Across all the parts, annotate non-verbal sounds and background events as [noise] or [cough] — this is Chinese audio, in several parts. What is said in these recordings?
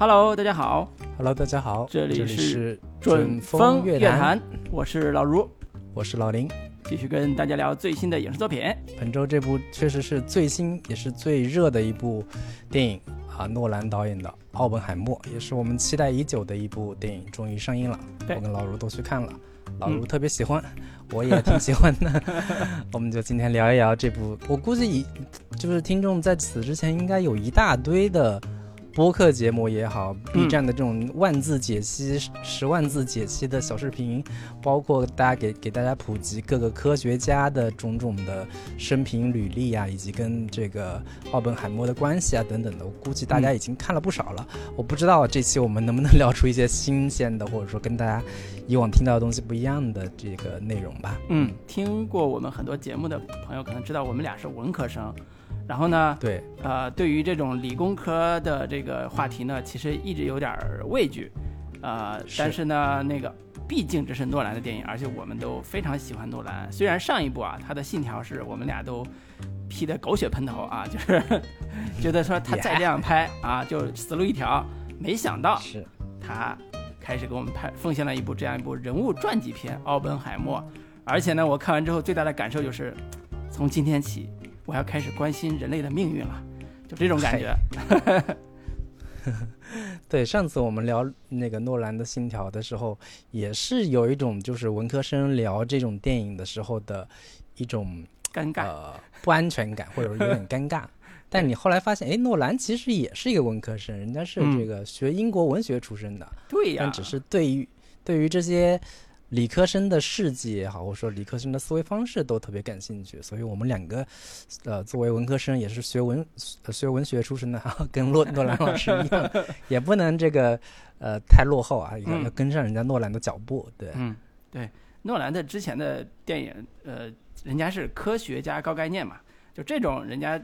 Hello，大家好。Hello，大家好，这里里是准风乐坛，我是老卢，我是老林。继续跟大家聊最新的影视作品。本周这部确实是最新也是最热的一部电影啊，诺兰导演的《奥本海默》，也是我们期待已久的一部电影，终于上映了。我跟老卢都去看了，老卢嗯特别喜欢，我也挺喜欢的。[laughs] [laughs] 我们就今天聊一聊这部，我估计以就是听众在此之前应该有一大堆的。播客节目也好，B 嗯站的这种万字解析、十万字解析的小视频，包括大家给给大家普及各个科学家的种种的生平履历啊，以及跟这个奥本海默的关系啊等等的，我估计大家已经看了不少了。我不知道这期我们能不能聊出一些新鲜的，或者说跟大家以往听到的东西不一样的这个内容吧。嗯，听过我们很多节目的朋友可能知道，我们俩是文科生。然后呢，对，呃，对于这种理工科的这个话题呢，其实一直有点儿畏惧，呃，是但是呢，那个毕竟这是诺兰的电影，而且我们都非常喜欢诺兰。虽然上一部啊，他的信条是我们俩都批的狗血喷头啊，[laughs] 就是觉得说他再这样拍啊，就死路一条。没想到是他开始给我们拍奉献了一部这样一部人物传记片《奥本海默》，而且呢，我看完之后最大的感受就是，从今天起。我要开始关心人类的命运了，就这种感觉。[laughs] 对，上次我们聊那个诺兰的《信条》的时候，也是有一种就是文科生聊这种电影的时候的一种尴尬、呃不安全感，或者有点尴尬。[laughs] 但你后来发现，哎，诺兰其实也是一个文科生，人家是这个学英国文学出身的，嗯、对呀，但只是对于对于这些。理科生的事迹也好，或者说理科生的思维方式都特别感兴趣，所以我们两个，呃，作为文科生也是学文、呃、学文学出身的，跟诺 [laughs] 诺兰老师一样，[laughs] 也不能这个呃太落后啊，要要跟上人家诺兰的脚步。对，嗯，对，诺兰的之前的电影，呃，人家是科学家高概念嘛，就这种人家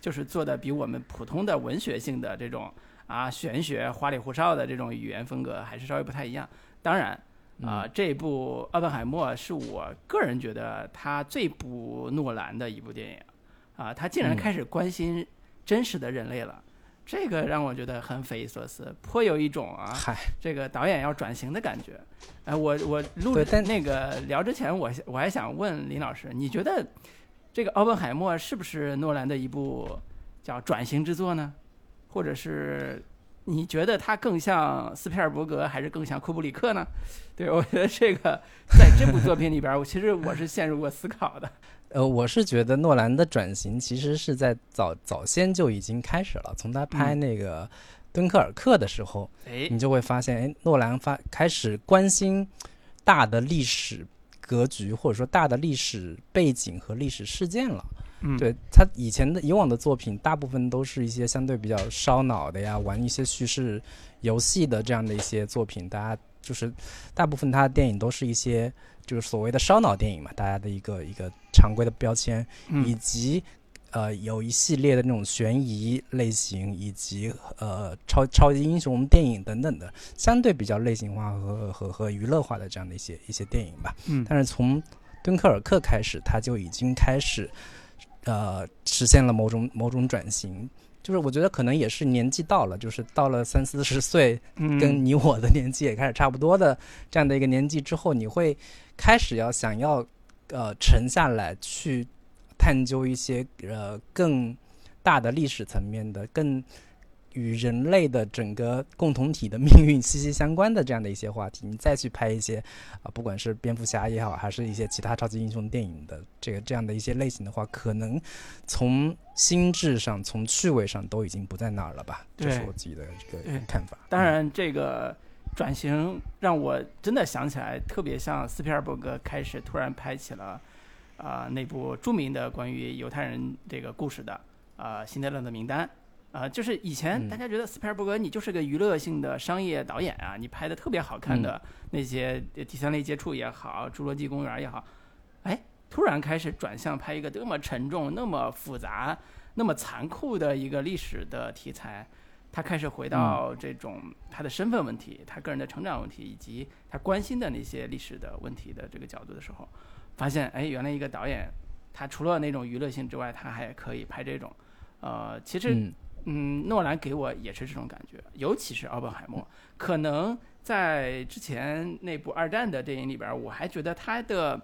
就是做的比我们普通的文学性的这种啊玄学花里胡哨的这种语言风格还是稍微不太一样。当然。啊、呃，这部《奥本海默》是我个人觉得他最不诺兰的一部电影，啊，他竟然开始关心真实的人类了，嗯、这个让我觉得很匪夷所思，颇有一种啊，这个导演要转型的感觉。哎、呃，我我录那个聊之前，我我还想问林老师，你觉得这个《奥本海默》是不是诺兰的一部叫转型之作呢？或者是？你觉得他更像斯皮尔伯格，还是更像库布里克呢？[laughs] 对，我觉得这个在这部作品里边，我其实我是陷入过思考的。[laughs] 呃，我是觉得诺兰的转型其实是在早早先就已经开始了，从他拍那个《敦刻尔克》的时候，哎、嗯，你就会发现，哎，诺兰发开始关心大的历史格局，或者说大的历史背景和历史事件了。嗯，对他以前的以往的作品，大部分都是一些相对比较烧脑的呀，玩一些叙事游戏的这样的一些作品。大家就是大部分他的电影都是一些就是所谓的烧脑电影嘛，大家的一个一个常规的标签，嗯、以及呃有一系列的那种悬疑类型，以及呃超超级英雄电影等等的，相对比较类型化和和和娱乐化的这样的一些一些电影吧。嗯，但是从敦刻尔克开始，他就已经开始。呃，实现了某种某种转型，就是我觉得可能也是年纪到了，就是到了三四十岁，嗯、跟你我的年纪也开始差不多的这样的一个年纪之后，你会开始要想要呃沉下来去探究一些呃更大的历史层面的、更与人类的整个共同体的命运息息相关的这样的一些话题，你再去拍一些啊、呃，不管是蝙蝠侠也好，还是一些其他超级英雄电影的这个这样的一些类型的话，可能从心智上、从趣味上都已经不在那儿了吧？这是我自己的一个看法。当然，这个转型让我真的想起来，特别像斯皮尔伯格开始突然拍起了啊、呃、那部著名的关于犹太人这个故事的啊《辛德勒的名单》。啊、呃，就是以前大家觉得斯皮尔伯格你就是个娱乐性的商业导演啊，你拍的特别好看的那些第三类接触也好，侏罗纪公园也好，哎，突然开始转向拍一个那么沉重、那么复杂、那么残酷的一个历史的题材，他开始回到这种他的身份问题、他个人的成长问题，以及他关心的那些历史的问题的这个角度的时候，发现哎，原来一个导演他除了那种娱乐性之外，他还可以拍这种。呃，其实嗯嗯，诺兰给我也是这种感觉，尤其是奥本海默，可能在之前那部二战的电影里边，我还觉得他的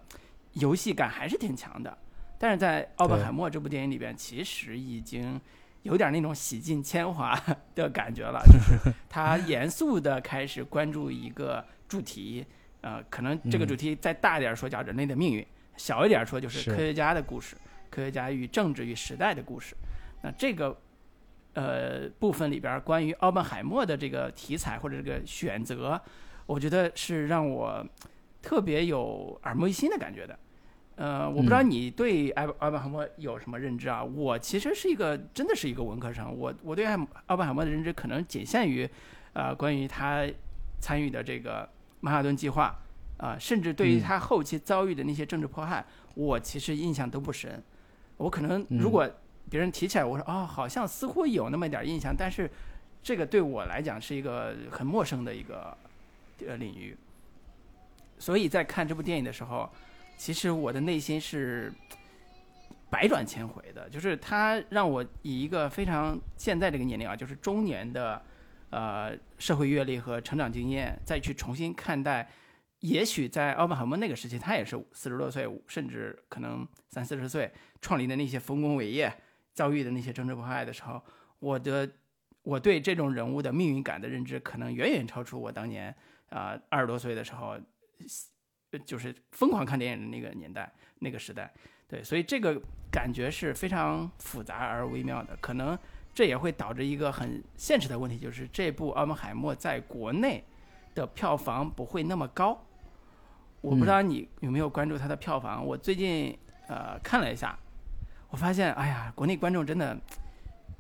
游戏感还是挺强的，但是在奥本海默这部电影里边，其实已经有点那种洗尽铅华的感觉了，[laughs] 就是他严肃的开始关注一个主题，呃，可能这个主题再大一点说叫人类的命运，小一点说就是科学家的故事，科学家与政治与时代的故事，那这个。呃，部分里边关于奥本海默的这个题材或者这个选择，我觉得是让我特别有耳目一新的感觉的。呃，我不知道你对奥奥本海默有什么认知啊？我其实是一个真的是一个文科生，我我对奥奥本海默的认知可能仅限于呃关于他参与的这个曼哈顿计划啊，甚至对于他后期遭遇的那些政治迫害，我其实印象都不深。我可能如果。别人提起来，我说哦，好像似乎有那么一点印象，但是这个对我来讲是一个很陌生的一个呃领域。所以在看这部电影的时候，其实我的内心是百转千回的，就是他让我以一个非常现在这个年龄啊，就是中年的呃社会阅历和成长经验，再去重新看待。也许在奥本海默那个时期，他也是四十多岁，甚至可能三四十岁创立的那些丰功伟业。遭遇的那些政治迫害的时候，我的我对这种人物的命运感的认知，可能远远超出我当年啊二十多岁的时候，就是疯狂看电影的那个年代、那个时代。对，所以这个感觉是非常复杂而微妙的。可能这也会导致一个很现实的问题，就是这部《奥本海默》在国内的票房不会那么高。我不知道你有没有关注它的票房？我最近呃看了一下。我发现，哎呀，国内观众真的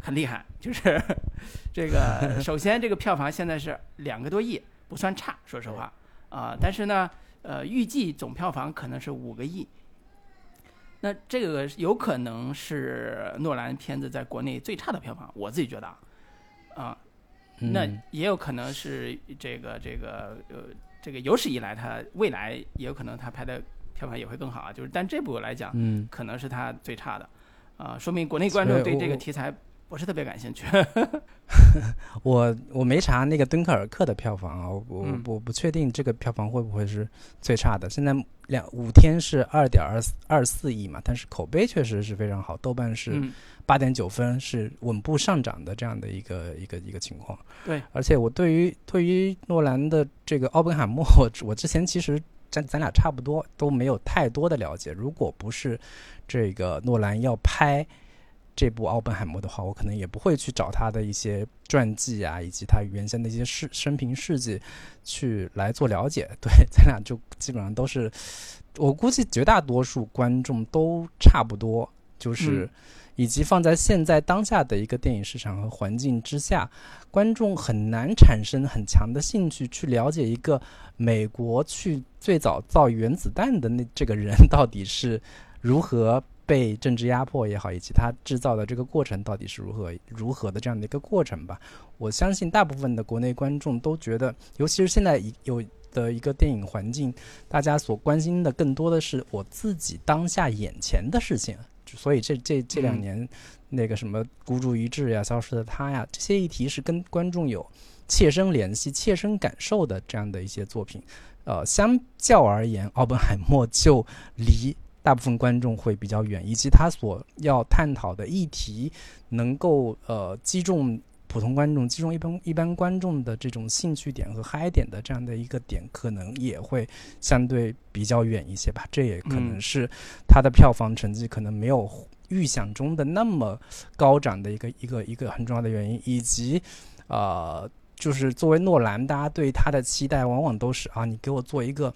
很厉害。就是 [laughs] 这个，首先这个票房现在是两个多亿，不算差，说实话啊。但是呢，呃，预计总票房可能是五个亿。那这个有可能是诺兰片子在国内最差的票房，我自己觉得啊。那也有可能是这个这个呃，这个有史以来他未来也有可能他拍的票房也会更好啊。就是但这部来讲，嗯，可能是他最差的。啊，说明国内观众对这个题材不是特别感兴趣。[laughs] 我我没查那个敦刻尔克的票房啊，我我我不确定这个票房会不会是最差的。现在两五天是二点二二四亿嘛，但是口碑确实是非常好，豆瓣是八点九分，是稳步上涨的这样的一个一个一个情况。对，而且我对于对于诺兰的这个奥本海默，我之前其实。咱咱俩差不多都没有太多的了解。如果不是这个诺兰要拍这部《奥本海默》的话，我可能也不会去找他的一些传记啊，以及他原先的一些事生平事迹去来做了解。对，[laughs] 咱俩就基本上都是，我估计绝大多数观众都差不多，就是。以及放在现在当下的一个电影市场和环境之下，观众很难产生很强的兴趣去了解一个美国去最早造原子弹的那这个人 [laughs] 到底是如何被政治压迫也好，以及他制造的这个过程到底是如何如何的这样的一个过程吧。我相信大部分的国内观众都觉得，尤其是现在有的一个电影环境，大家所关心的更多的是我自己当下眼前的事情。所以这这这两年，那个什么孤注一掷呀、消失的他呀，这些议题是跟观众有切身联系、切身感受的这样的一些作品。呃，相较而言，奥本海默就离大部分观众会比较远，以及他所要探讨的议题能够呃击中。普通观众击中一般一般观众的这种兴趣点和嗨点的这样的一个点，可能也会相对比较远一些吧。这也可能是它的票房成绩可能没有预想中的那么高涨的一个一个一个很重要的原因。以及，呃，就是作为诺兰，大家对他的期待往往都是啊，你给我做一个。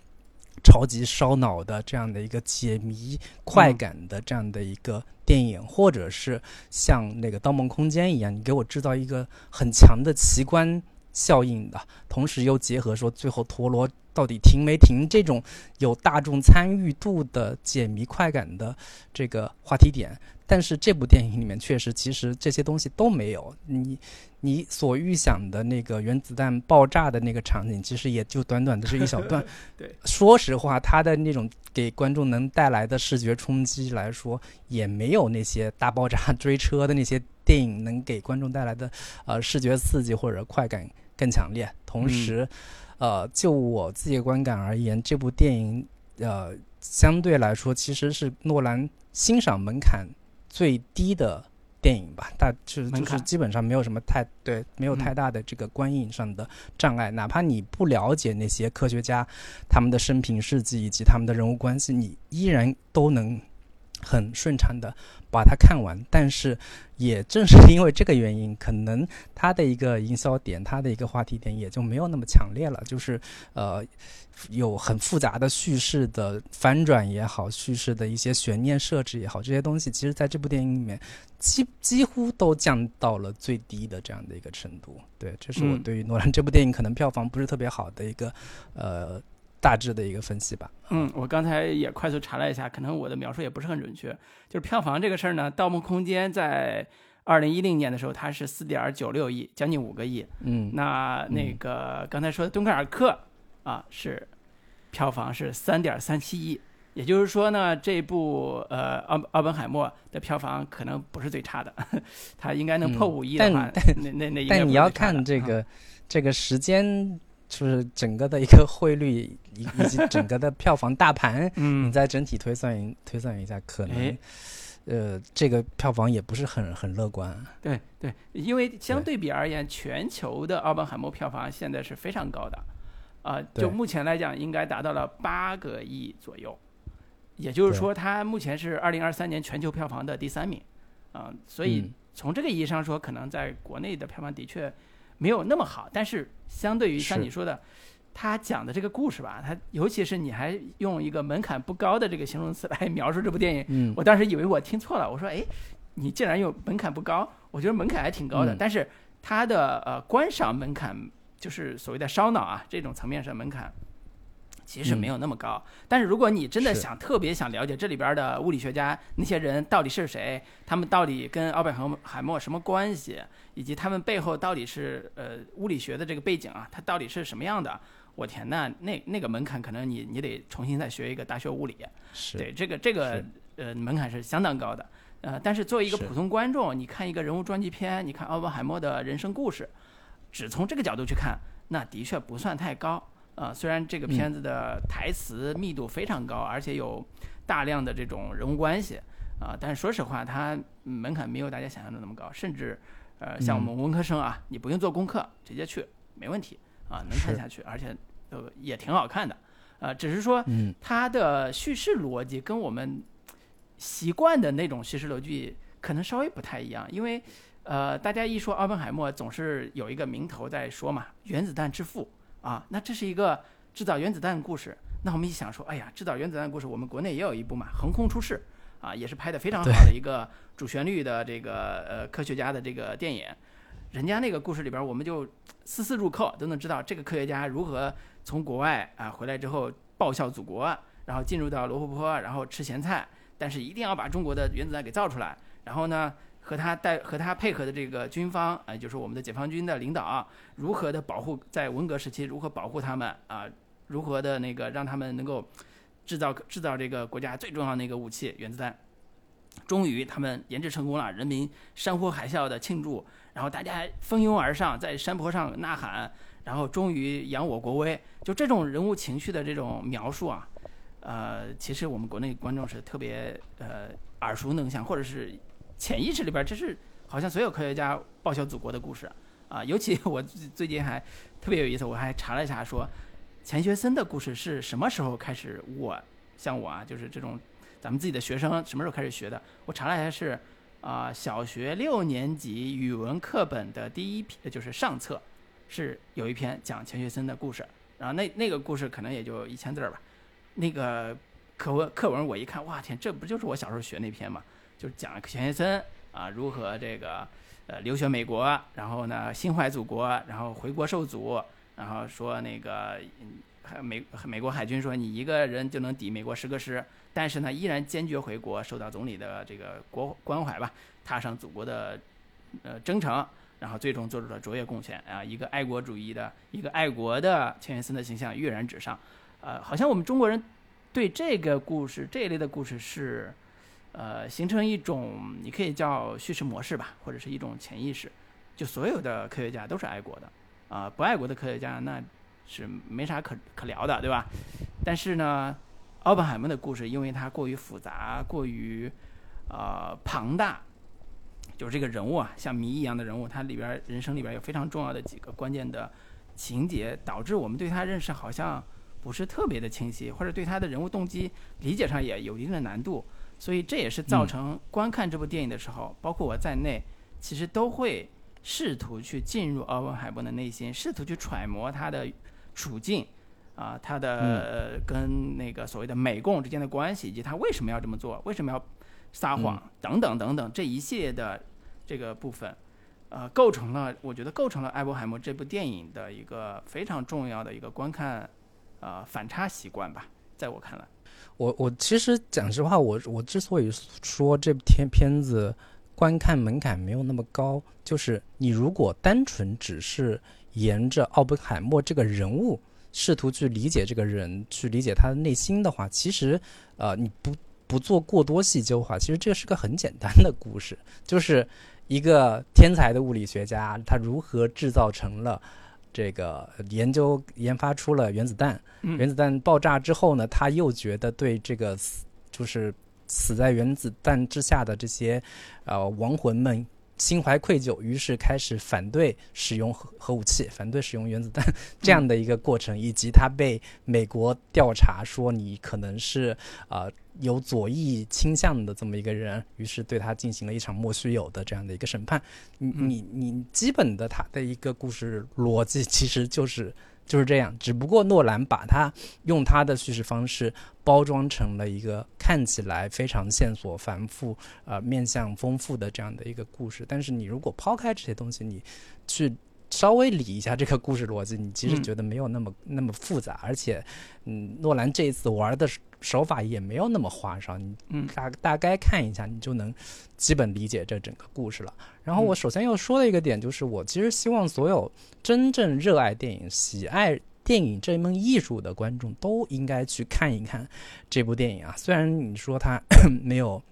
超级烧脑的这样的一个解谜快感的这样的一个电影，或者是像那个《盗梦空间》一样，你给我制造一个很强的奇观效应的，同时又结合说最后陀螺到底停没停这种有大众参与度的解谜快感的这个话题点。但是这部电影里面确实，其实这些东西都没有。你你所预想的那个原子弹爆炸的那个场景，其实也就短短的是一小段。[laughs] 对，说实话，它的那种给观众能带来的视觉冲击来说，也没有那些大爆炸 [laughs] 追车的那些。电影能给观众带来的呃视觉刺激或者快感更强烈。同时，呃，就我自己的观感而言，这部电影呃相对来说其实是诺兰欣赏门槛最低的。电影吧，大就是就是基本上没有什么太对，没有太大的这个观影上的障碍。哪怕你不了解那些科学家他们的生平事迹以及他们的人物关系，你依然都能很顺畅的把它看完。但是也正是因为这个原因，可能它的一个营销点，它的一个话题点也就没有那么强烈了。就是呃。有很复杂的叙事的翻转也好，叙事的一些悬念设置也好，这些东西其实在这部电影里面几几乎都降到了最低的这样的一个程度。对，这是我对于诺兰这部电影可能票房不是特别好的一个呃大致的一个分析吧。嗯，我刚才也快速查了一下，可能我的描述也不是很准确。就是票房这个事儿呢，《盗梦空间》在二零一零年的时候它是四点九六亿，将近五个亿。嗯，那那个刚才说的《敦刻尔克》。啊，是票房是三点三七亿，也就是说呢，这部呃奥奥本海默的票房可能不是最差的，[laughs] 它应该能破五亿的话，那那那但你要看这个这个时间，就是整个的一个汇率以以及整个的票房大盘，[laughs] 嗯，你再整体推算推算一下，可能呃这个票房也不是很很乐观。对对，因为相对比而言，全球的奥本海默票房现在是非常高的。啊，就目前来讲，应该达到了八个亿左右，也就是说，它目前是二零二三年全球票房的第三名，啊，所以从这个意义上说，可能在国内的票房的确没有那么好，但是相对于像你说的，他讲的这个故事吧，他尤其是你还用一个门槛不高的这个形容词来描述这部电影，嗯，我当时以为我听错了，我说，哎，你竟然用门槛不高，我觉得门槛还挺高的，但是它的呃观赏门槛。就是所谓的烧脑啊，这种层面上门槛其实没有那么高。但是如果你真的想特别想了解这里边的物理学家那些人到底是谁，他们到底跟奥本海默什么关系，以及他们背后到底是呃物理学的这个背景啊，它到底是什么样的？我天，那那那个门槛可能你你得重新再学一个大学物理。对，这个这个呃门槛是相当高的。呃，但是作为一个普通观众，你看一个人物传记片，你看奥本海默的人生故事。只从这个角度去看，那的确不算太高啊。虽然这个片子的台词密度非常高，而且有大量的这种人物关系啊，但是说实话，它门槛没有大家想象的那么高。甚至，呃，像我们文科生啊，你不用做功课，直接去没问题啊，能看下去，而且呃也挺好看的啊。只是说，它的叙事逻辑跟我们习惯的那种叙事逻辑可能稍微不太一样，因为。呃，大家一说奥本海默，总是有一个名头在说嘛，原子弹之父啊，那这是一个制造原子弹的故事。那我们一想说，哎呀，制造原子弹的故事，我们国内也有一部嘛，横空出世啊，也是拍的非常好的一个主旋律的这个呃科学家的这个电影。人家那个故事里边，我们就丝丝入扣，都能知道这个科学家如何从国外啊回来之后报效祖国，然后进入到罗布泊，然后吃咸菜，但是一定要把中国的原子弹给造出来，然后呢。和他带和他配合的这个军方啊，就是我们的解放军的领导，如何的保护在文革时期如何保护他们啊？如何的那个让他们能够制造制造这个国家最重要的那个武器原子弹？终于他们研制成功了，人民山呼海啸的庆祝，然后大家蜂拥而上，在山坡上呐喊，然后终于扬我国威。就这种人物情绪的这种描述啊，呃，其实我们国内观众是特别呃耳熟能详，或者是。潜意识里边，这是好像所有科学家报效祖国的故事啊。尤其我最近还特别有意思，我还查了一下，说钱学森的故事是什么时候开始？我像我啊，就是这种咱们自己的学生什么时候开始学的？我查了一下，是啊，小学六年级语文课本的第一篇，就是上册是有一篇讲钱学森的故事。然后那那个故事可能也就一千字儿吧。那个课文课文我一看，哇天，这不就是我小时候学那篇吗？就是讲钱学森啊，如何这个呃留学美国，然后呢心怀祖国，然后回国受阻，然后说那个美美国海军说你一个人就能抵美国十个师，但是呢依然坚决回国，受到总理的这个国关怀吧，踏上祖国的呃征程，然后最终做出了卓越贡献啊，一个爱国主义的一个爱国的钱学森的形象跃然纸上，呃，好像我们中国人对这个故事这一类的故事是。呃，形成一种你可以叫叙事模式吧，或者是一种潜意识。就所有的科学家都是爱国的，啊，不爱国的科学家那是没啥可可聊的，对吧？但是呢，奥本海默的故事因为它过于复杂，过于呃庞大，就是这个人物啊，像谜一样的人物，他里边人生里边有非常重要的几个关键的情节，导致我们对他认识好像不是特别的清晰，或者对他的人物动机理解上也有一定的难度。所以这也是造成观看这部电影的时候，包括我在内，其实都会。试图去进入奥本海默的内心，试图去揣摩他的处境，啊，他的跟那个所谓的美共之间的关系，以及他为什么要这么做，为什么要撒谎等等等等这一系列的这个部分，呃，构成了我觉得构成了艾伯海默这部电影的一个非常重要的一个观看呃反差习惯吧，在我看来，我我其实讲实话，我我之所以说这部片片子。观看门槛没有那么高，就是你如果单纯只是沿着奥本海默这个人物，试图去理解这个人，去理解他的内心的话，其实，呃，你不不做过多细究的话，其实这是个很简单的故事，就是一个天才的物理学家，他如何制造成了这个研究研发出了原子弹，原子弹爆炸之后呢，他又觉得对这个就是。死在原子弹之下的这些，呃，亡魂们心怀愧疚，于是开始反对使用核核武器，反对使用原子弹这样的一个过程，以及他被美国调查说你可能是呃有左翼倾向的这么一个人，于是对他进行了一场莫须有的这样的一个审判。你你你基本的他的一个故事逻辑其实就是。就是这样，只不过诺兰把它用他的叙事方式包装成了一个看起来非常线索繁复、呃面向丰富的这样的一个故事。但是你如果抛开这些东西，你去稍微理一下这个故事逻辑，你其实觉得没有那么那么复杂，而且，嗯，诺兰这一次玩的。手法也没有那么花哨，你大大概看一下，你就能基本理解这整个故事了。然后我首先要说的一个点就是，我其实希望所有真正热爱电影、喜爱电影这门艺术的观众都应该去看一看这部电影啊。虽然你说它 [coughs] 没有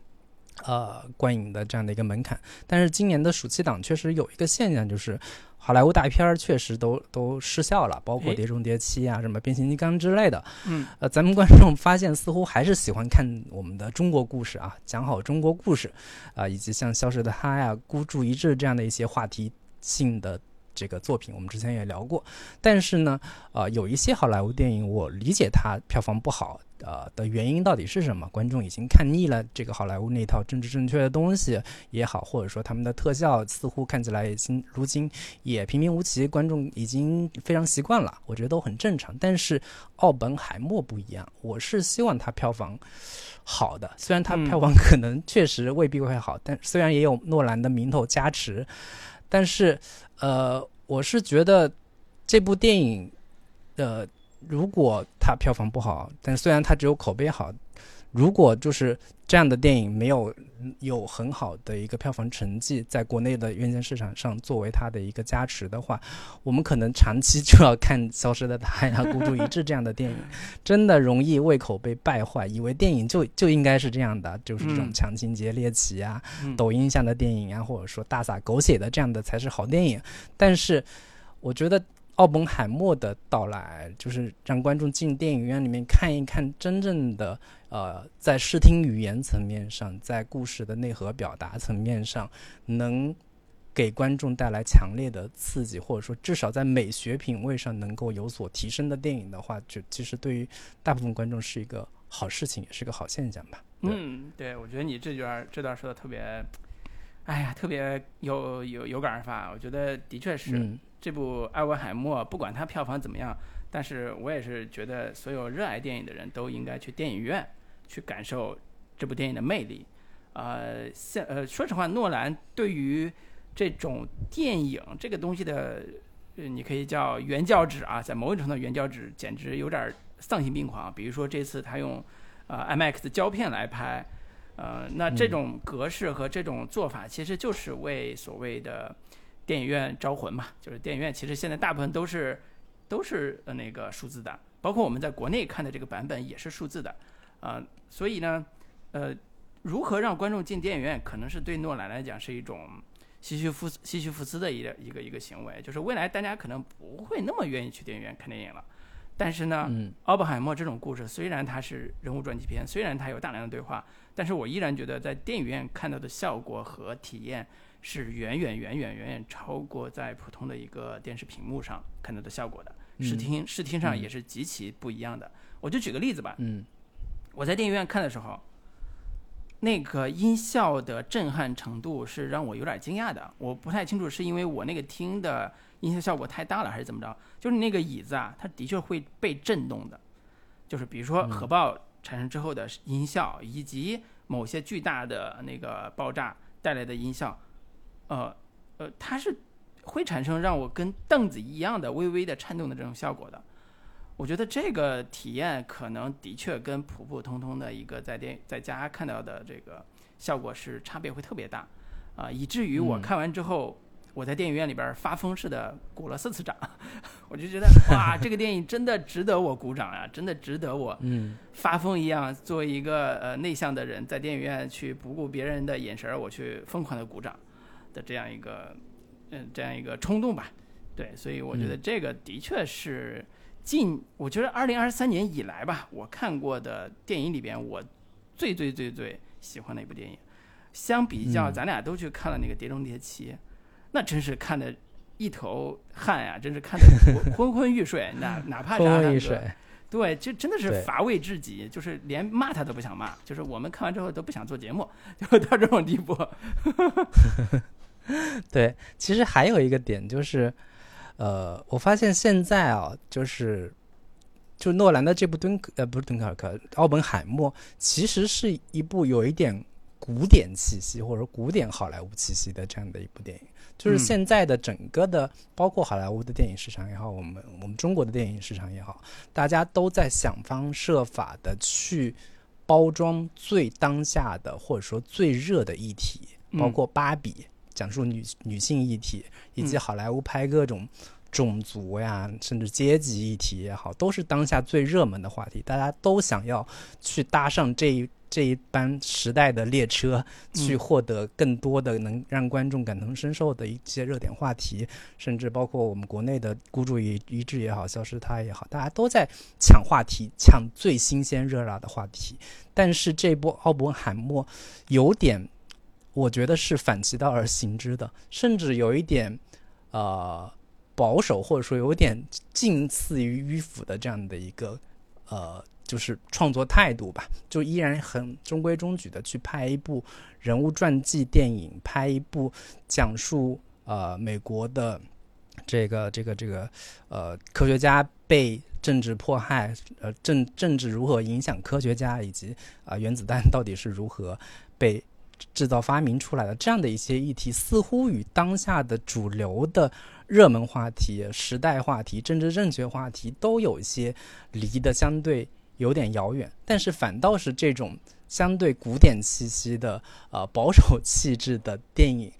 呃观影的这样的一个门槛，但是今年的暑期档确实有一个现象就是。好莱坞大片儿确实都都失效了，包括《碟中谍七》啊，什么《变形金刚》之类的。嗯，呃，咱们观众发现似乎还是喜欢看我们的中国故事啊，讲好中国故事啊，以及像《消失的她》呀、《孤注一掷》这样的一些话题性的。这个作品我们之前也聊过，但是呢，呃，有一些好莱坞电影，我理解它票房不好，呃的原因到底是什么？观众已经看腻了这个好莱坞那套政治正确的东西也好，或者说他们的特效似乎看起来已经如今也平平无奇，观众已经非常习惯了，我觉得都很正常。但是奥本海默不一样，我是希望它票房好的，虽然它票房可能 [laughs] 确实未必会好，但虽然也有诺兰的名头加持。但是，呃，我是觉得这部电影的，如果它票房不好，但虽然它只有口碑好，如果就是这样的电影没有。有很好的一个票房成绩，在国内的院线市场上作为它的一个加持的话，我们可能长期就要看《消失的她》呀、《孤注一掷》这样的电影，[laughs] 真的容易胃口被败坏，以为电影就就应该是这样的，就是这种强情节猎奇啊、抖音下的电影啊，或者说大撒狗血的这样的才是好电影。但是，我觉得。奥本海默的到来，就是让观众进电影院里面看一看真正的，呃，在视听语言层面上，在故事的内核表达层面上，能给观众带来强烈的刺激，或者说至少在美学品味上能够有所提升的电影的话，就其实对于大部分观众是一个好事情，也是个好现象吧。嗯，对，我觉得你这段这段说的特别，哎呀，特别有有有感而发，我觉得的确是。这部《艾文海默》，不管它票房怎么样，但是我也是觉得所有热爱电影的人都应该去电影院去感受这部电影的魅力。呃，现呃，说实话，诺兰对于这种电影这个东西的，你可以叫原教旨啊，在某种程度原教旨简直有点丧心病狂。比如说这次他用呃 IMAX 胶片来拍，呃，那这种格式和这种做法，其实就是为所谓的。电影院招魂嘛，就是电影院其实现在大部分都是都是呃那个数字的，包括我们在国内看的这个版本也是数字的，啊，所以呢，呃，如何让观众进电影院，可能是对诺兰来讲是一种西西弗西西弗斯的一个一个一个行为，就是未来大家可能不会那么愿意去电影院看电影了。但是呢，嗯奥本海默这种故事虽然它是人物传记片，虽然它有大量的对话，但是我依然觉得在电影院看到的效果和体验是远远远远远远超过在普通的一个电视屏幕上看到的效果的。视嗯听视听上嗯也是极其不一样的。我就举个例子吧，嗯我在电影院看的时候，那个音效的震撼程度是让我有点惊讶的。我不太清楚是因为我那个听的音效效果太大了，还是怎么着？就是那个椅子啊，它的确会被震动的。就是比如说核爆产生之后的音效，以及某些巨大的那个爆炸带来的音效，呃呃，它是会产生让我跟凳子一样的微微的颤动的这种效果的。我觉得这个体验可能的确跟普普通通的一个在电在家看到的这个效果是差别会特别大，啊、以至于我嗯看完之后，我在电影院里边发疯似的鼓了四次掌，[laughs] 我就觉得 [laughs] 哇，这个电影真的值得我鼓掌啊，真的值得我嗯发疯一样，作为一个呃内向的人，在电影院去不顾别人的眼神，我去疯狂的鼓掌的这样一个嗯、这样一个冲动吧。对，所以我觉得嗯这个的确是近，我觉得二零二三年以来吧，我看过的电影里边，我最最最最喜欢的一部电影。相比较，嗯咱俩都去看了那个《碟中谍七》，那真是看的一头汗呀、真是看的昏昏昏欲睡，哪哪怕是昏对，这真的是乏味至极，就是连骂他都不想骂，就是我们看完之后都不想做节目，就到这种地步。[laughs] [laughs] 对，其实还有一个点就是，呃，我发现现在啊，就是就诺兰的这部敦刻呃不是敦刻尔克，奥本海默其实是一部有一点古典气息或者说古典好莱坞气息的这样的一部电影。就是嗯现在的整个的，包括好莱坞的电影市场也好，我们我们中国的电影市场也好，大家都在想方设法的去包装最当下的或者说最热的议题，包嗯括芭比讲述女女性议题，以及嗯。好莱坞拍各种种族呀，甚至阶级议题也好，都是当下最热门的话题，大家都想要去搭上这一这一班时代的列车，去嗯。获得更多的能让观众感同身受的一些热点话题，甚至包括我们国内的孤注一一掷也好，消失它也好，大家都在抢话题，抢最新鲜热辣的话题。但是这波奥本海默有点，我觉得是反其道而行之的，甚至有一点呃保守，或者说有点近似于迂腐的这样的一个呃。就是创作态度吧，就依然很中规中矩的去拍一部人物传记电影，拍一部讲述呃美国的这个这个这个呃科学家被政治迫害，呃政政治如何影响科学家，以及啊、原子弹到底是如何被制造发明出来的这样的一些议题，似乎与当下的主流的热门话题、时代话题、政治正确话题都有一些离得相对有点遥远，但是反倒是这种相对古典气息的呃保守气质的电影，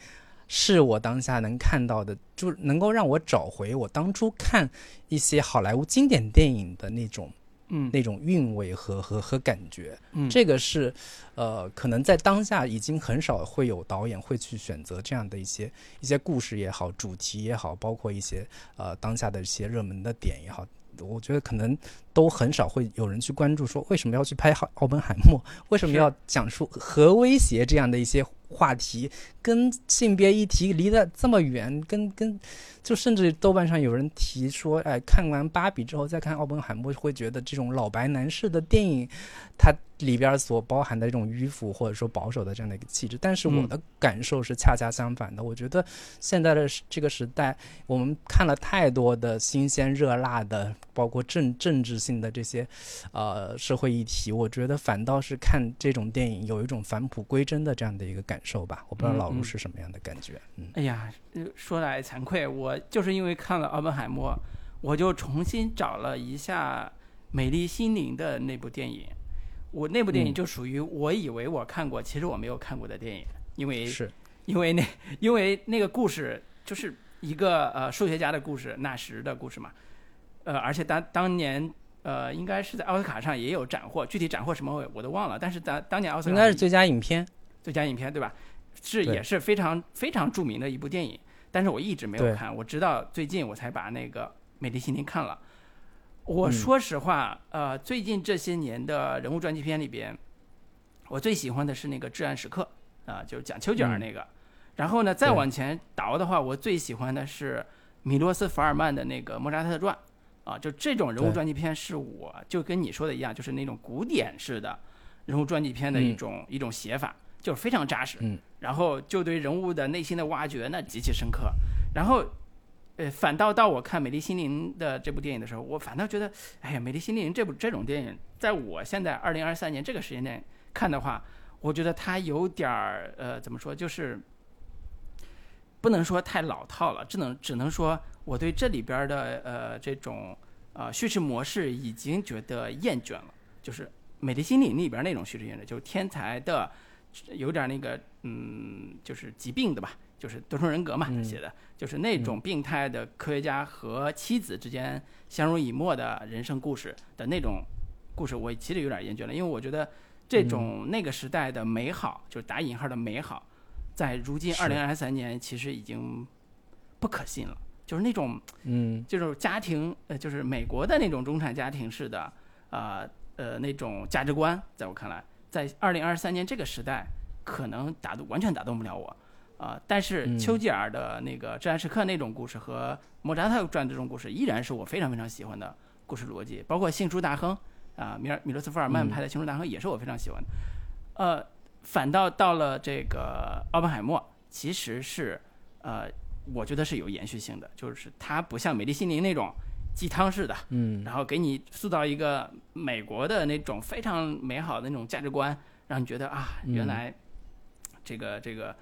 是我当下能看到的，就能够让我找回我当初看一些好莱坞经典电影的那种嗯那种韵味和和和感觉。嗯，这个是呃，可能在当下已经很少会有导演会去选择这样的一些一些故事也好，主题也好，包括一些呃当下的一些热门的点也好。我觉得可能都很少会有人去关注说为什么要去拍奥奥本海默，为什么要讲述核威胁这样的一些话题，跟性别议题离得这么远，跟跟就甚至豆瓣上有人提说，哎，看完芭比之后再看奥本海默，会觉得这种老白男士的电影，它里边所包含的这种迂腐或者说保守的这样的一个气质。但是我的感受是恰恰相反的，我觉得现在的这个时代，我们看了太多的新鲜热辣的，包括政政治性的这些呃社会议题，我觉得反倒是看这种电影有一种返璞归真的这样的一个感受吧。我不知道老卢是什么样的感觉，嗯哎呀，呃说来惭愧，我就是因为看了《奥本海默》，我就重新找了一下《美丽心灵》的那部电影。我那部电影嗯就属于我以为我看过，其实我没有看过的电影，因为是因为那因为那个故事就是一个呃数学家的故事，纳什的故事嘛，呃，而且当当年呃，应该是在奥斯卡上也有斩获，具体斩获什么我我都忘了。但是当当年奥斯卡应该是最佳影片，最佳影片对吧？是也是非常非常著名的一部电影，但是我一直没有看，我直到最近我才把那个《美丽心灵》看了。我嗯。说实话，呃，最近这些年的人物传记片里边，我最喜欢的是那个《至暗时刻》啊、就是讲丘吉尔嗯。那个。然后呢，再往前倒的话，我最喜欢的是米洛斯·福尔曼的那个《莫扎特传》啊，就这种人物传记片是我就跟你说的一样，就是那种古典式的人物传记片的一嗯。种、一种写法，就是非常扎实。嗯然后就对人物的内心的挖掘那极其深刻。然后，呃，反倒到我看《美丽心灵》的这部电影的时候，我反倒觉得，哎呀，《美丽心灵》这部这种电影，在我现在二零二三年这个时间点看的话，我觉得它有点儿呃，怎么说，就是不能说太老套了，只能只能说我对这里边的呃这种呃叙事模式已经觉得厌倦了，就是《美丽心灵》里边那种叙事模式，就是天才的。有点那个，嗯，就是疾病的吧，就是多重人格嘛，他写的，就是那种病态的科学家和妻子之间相濡以沫的人生故事的那种故事，我其实有点厌倦了，因为我觉得这种那个时代的美好，就是打引号的美好，在如今是。二零二三年其实已经不可信了，就是那种嗯。就是家庭，呃，就是美国的那种中产家庭式的，呃呃那种价值观，在我看来，在二零二三年这个时代，可能打动完全打动不了我，啊、但是嗯。丘吉尔的那个《至暗时刻》那种故事和莫扎特传这种故事，依然是我非常非常喜欢的故事逻辑，包括《幸书大亨》啊，米尔米罗斯福尔曼嗯。拍的《幸书大亨》也是我非常喜欢的，呃，反倒到了这个奥本海默，其实是呃，我觉得是有延续性的，就是它不像《美丽心灵》那种鸡汤式的，嗯。然后给你塑造一个美国的那种非常美好的那种价值观，让你觉得啊，嗯。原来这个这个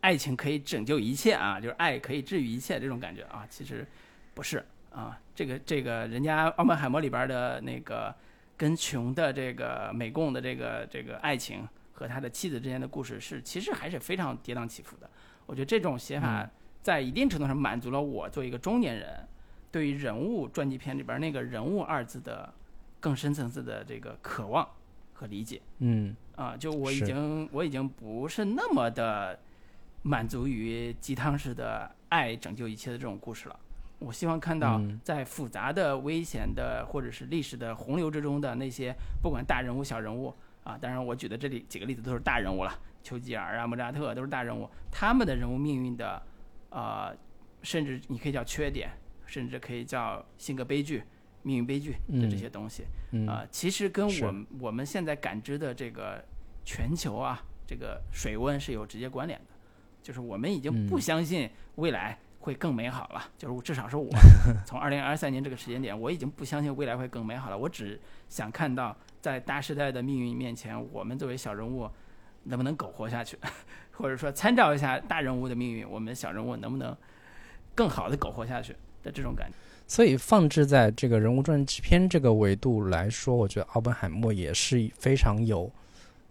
爱情可以拯救一切啊，就是爱可以治愈一切这种感觉啊，其实不是啊，这个这个人家奥本海默里边的那个跟穷的这个美共的这个这个爱情和他的妻子之间的故事是其实还是非常跌宕起伏的。我觉得这种写法在一定程度上满足了我作为一个中年人对于人物传记片里边那个人物二字的更深层次的这个渴望和理解。嗯啊，就我已经我已经不是那么的满足于鸡汤式的爱拯救一切的这种故事了。我希望看到嗯在复杂的、危险的或者是历史的洪流之中的那些，不管大人物、小人物啊，当然我举的这里几个例子都是大人物了，丘吉尔啊、莫扎特都是大人物，他们的人物命运的，呃，甚至你可以叫缺点，甚至可以叫性格悲剧、命运悲剧的这嗯些东西。嗯啊、其实跟我们我们现在感知的这个全球啊，这个水温是有直接关联的。就是我们已经不嗯相信未来会更美好了，就是至少是我 [laughs] 从二零二三年这个时间点，我已经不相信未来会更美好了。我只想看到在大时代的命运面前，我们作为小人物能不能苟活下去，或者说参照一下大人物的命运，我们小人物能不能更好的苟活下去的这种感觉。所以放置在这个人物传记片这个维度来说，我觉得奥本海默也是非常有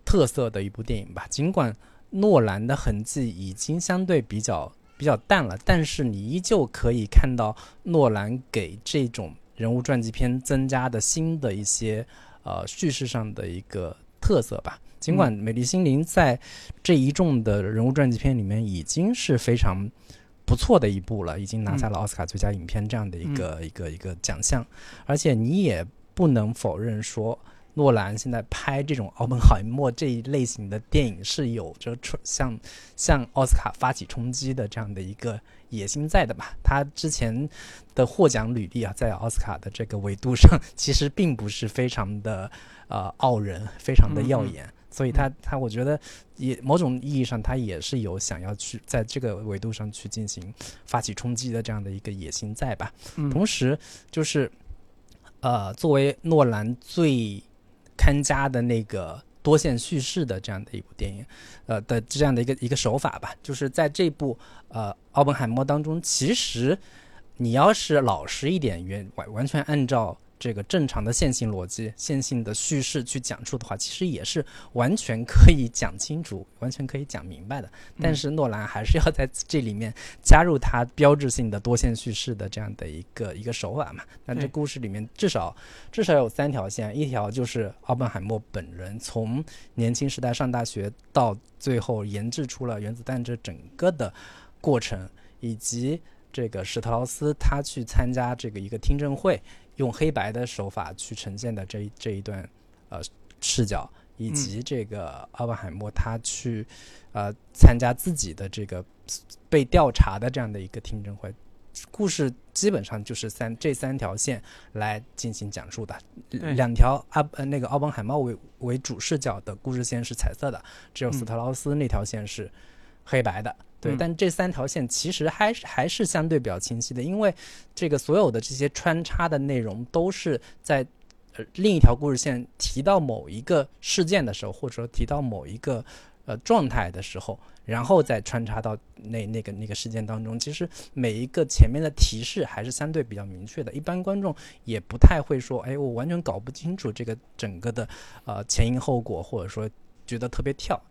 特色的一部电影吧。尽管诺兰的痕迹已经相对比较比较淡了，但是你依旧可以看到诺兰给这种人物传记片增加的新的一些呃叙事上的一个特色吧。尽管《美丽心灵》在这一众的人物传记片里面已经是非常不错的一部了，已经拿下了奥斯卡最佳影片这样的一个、一个一个奖项，而且你也不能否认说。诺兰现在拍这种奥本海默这一类型的电影是有着冲向向奥斯卡发起冲击的这样的一个野心在的吧？他之前的获奖履历啊，在奥斯卡的这个维度上，其实并不是非常的呃傲人，非常的耀眼。所以他他我觉得也某种意义上他也是有想要去在这个维度上去进行发起冲击的这样的一个野心在吧。嗯同时就是呃作为诺兰最看家的那个多线叙事的这样的一部电影，呃的这样的一个一个手法吧，就是在这部呃奥本海默当中，其实你要是老实一点，原完完全按照这个正常的线性逻辑、线性的叙事去讲述的话，其实也是完全可以讲清楚、完全可以讲明白的。但是诺兰还是要在这里面加入他标志性的多线叙事的这样的一个一个手法嘛。那这故事里面至少至少有三条线，一条就是奥本海默本人从年轻时代上大学到最后研制出了原子弹这整个的过程，以及。这个史特劳斯他去参加这个一个听证会，用黑白的手法去呈现的这这一段呃视角，以及这个奥本海默他去呃参加自己的这个被调查的这样的一个听证会，故事基本上就是三这三条线来进行讲述的，两条阿呃那个奥本海默为为主视角的故事线是彩色的，只有斯特劳斯那条线是黑白的。对，但这三条线其实还是还是相对比较清晰的，因为这个所有的这些穿插的内容都是在呃另一条故事线提到某一个事件的时候，或者说提到某一个呃状态的时候，然后再穿插到那那个那个事件当中。其实每一个前面的提示还是相对比较明确的，一般观众也不太会说，哎，我完全搞不清楚这个整个的呃前因后果，或者说觉得特别跳。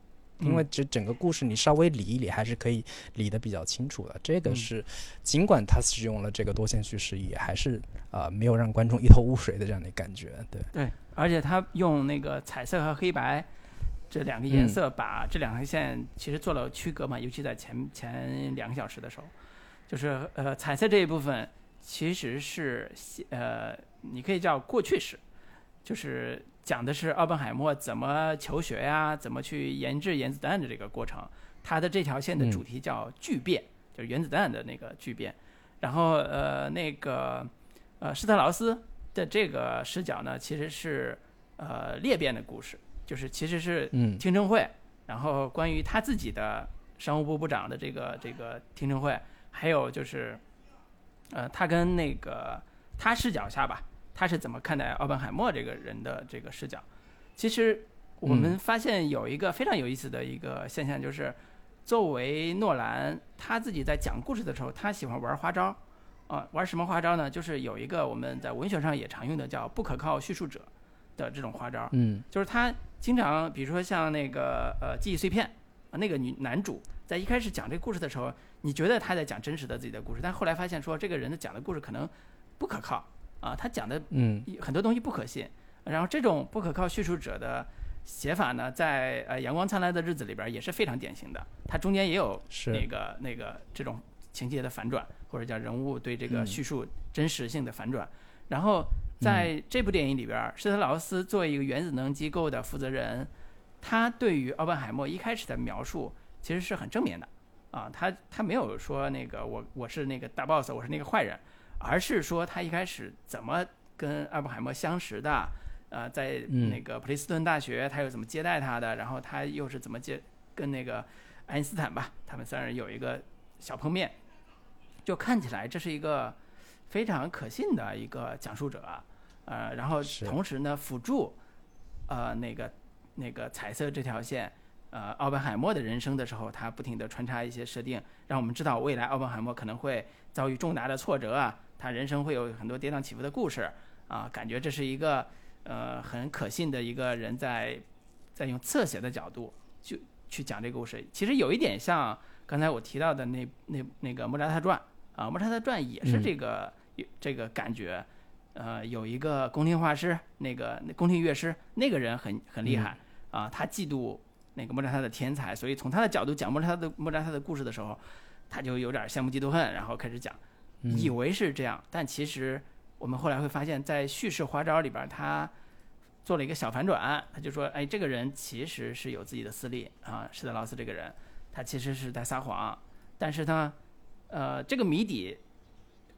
因为这整个故事你稍微理一理，还是可以理得比较清楚的。这个是，尽管他使用了这个多线叙事，也还是啊没有让观众一头雾水的这样的感觉。对对，而且他用那个彩色和黑白这两个颜色，把这两条线其实做了区隔嘛。尤其在前前两个小时的时候，就是呃彩色这一部分其实是呃你可以叫过去式，就是。讲的是奥本海默怎么求学呀，怎么去研制原子弹的这个过程。他的这条线的主题叫巨变，就是原子弹的那个巨变。然后呃，那个呃施特劳斯的这个视角呢，其实是呃裂变的故事，就是其实是听证会，然后关于他自己的商务部部长的这个这个听证会，还有就是呃他跟那个他视角下吧。他是怎么看待奥本海默这个人的这个视角？其实我们发现有一个非常有意思的一个现象，就是作为诺兰他自己在讲故事的时候，他喜欢玩花招啊，玩什么花招呢？就是有一个我们在文学上也常用的叫不可靠叙述者的这种花招。嗯，就是他经常，比如说像那个呃记忆碎片啊，那个女男主在一开始讲这个故事的时候，你觉得他在讲真实的自己的故事，但后来发现说这个人的讲的故事可能不可靠。啊，他讲的嗯很多东西不可信，然后这种不可靠叙述者的写法呢，在呃《阳光灿烂的日子》里边也是非常典型的。它中间也有那个那个这种情节的反转，或者叫人物对这个叙述真实性的反转。然后在这部电影里边，施特劳斯作为一个原子能机构的负责人，他对于奥本海默一开始的描述其实是很正面的啊，他他没有说那个我我是那个大 boss，我是那个坏人。而是说他一开始怎么跟阿布海默相识的？呃，在那个普林斯顿大学，他又怎么接待他的？然后他又是怎么接跟那个爱因斯坦吧？他们三人有一个小碰面，就看起来这是一个非常可信的一个讲述者。呃，然后同时呢，辅助呃那个那个彩色这条线，呃，奥本海默的人生的时候，他不停地穿插一些设定，让我们知道未来奥本海默可能会遭遇重大的挫折啊。他人生会有很多跌宕起伏的故事啊，感觉这是一个呃很可信的一个人在在用侧写的角度就去讲这个故事。其实有一点像刚才我提到的那那那个莫扎特传啊，莫扎特传也是这个这个感觉。呃，有一个宫廷画师，那个宫廷乐师，那个人很很厉害啊，他嫉妒那个莫扎特的天才，所以从他的角度讲莫扎特的莫扎特的故事的时候，他就有点羡慕嫉妒恨，然后开始讲。以为是这样，但其实我们后来会发现，在叙事花招里边，他做了一个小反转。他就说：“哎，这个人其实是有自己的私利啊，施特劳斯这个人，他其实是在撒谎。但是呢，呃，这个谜底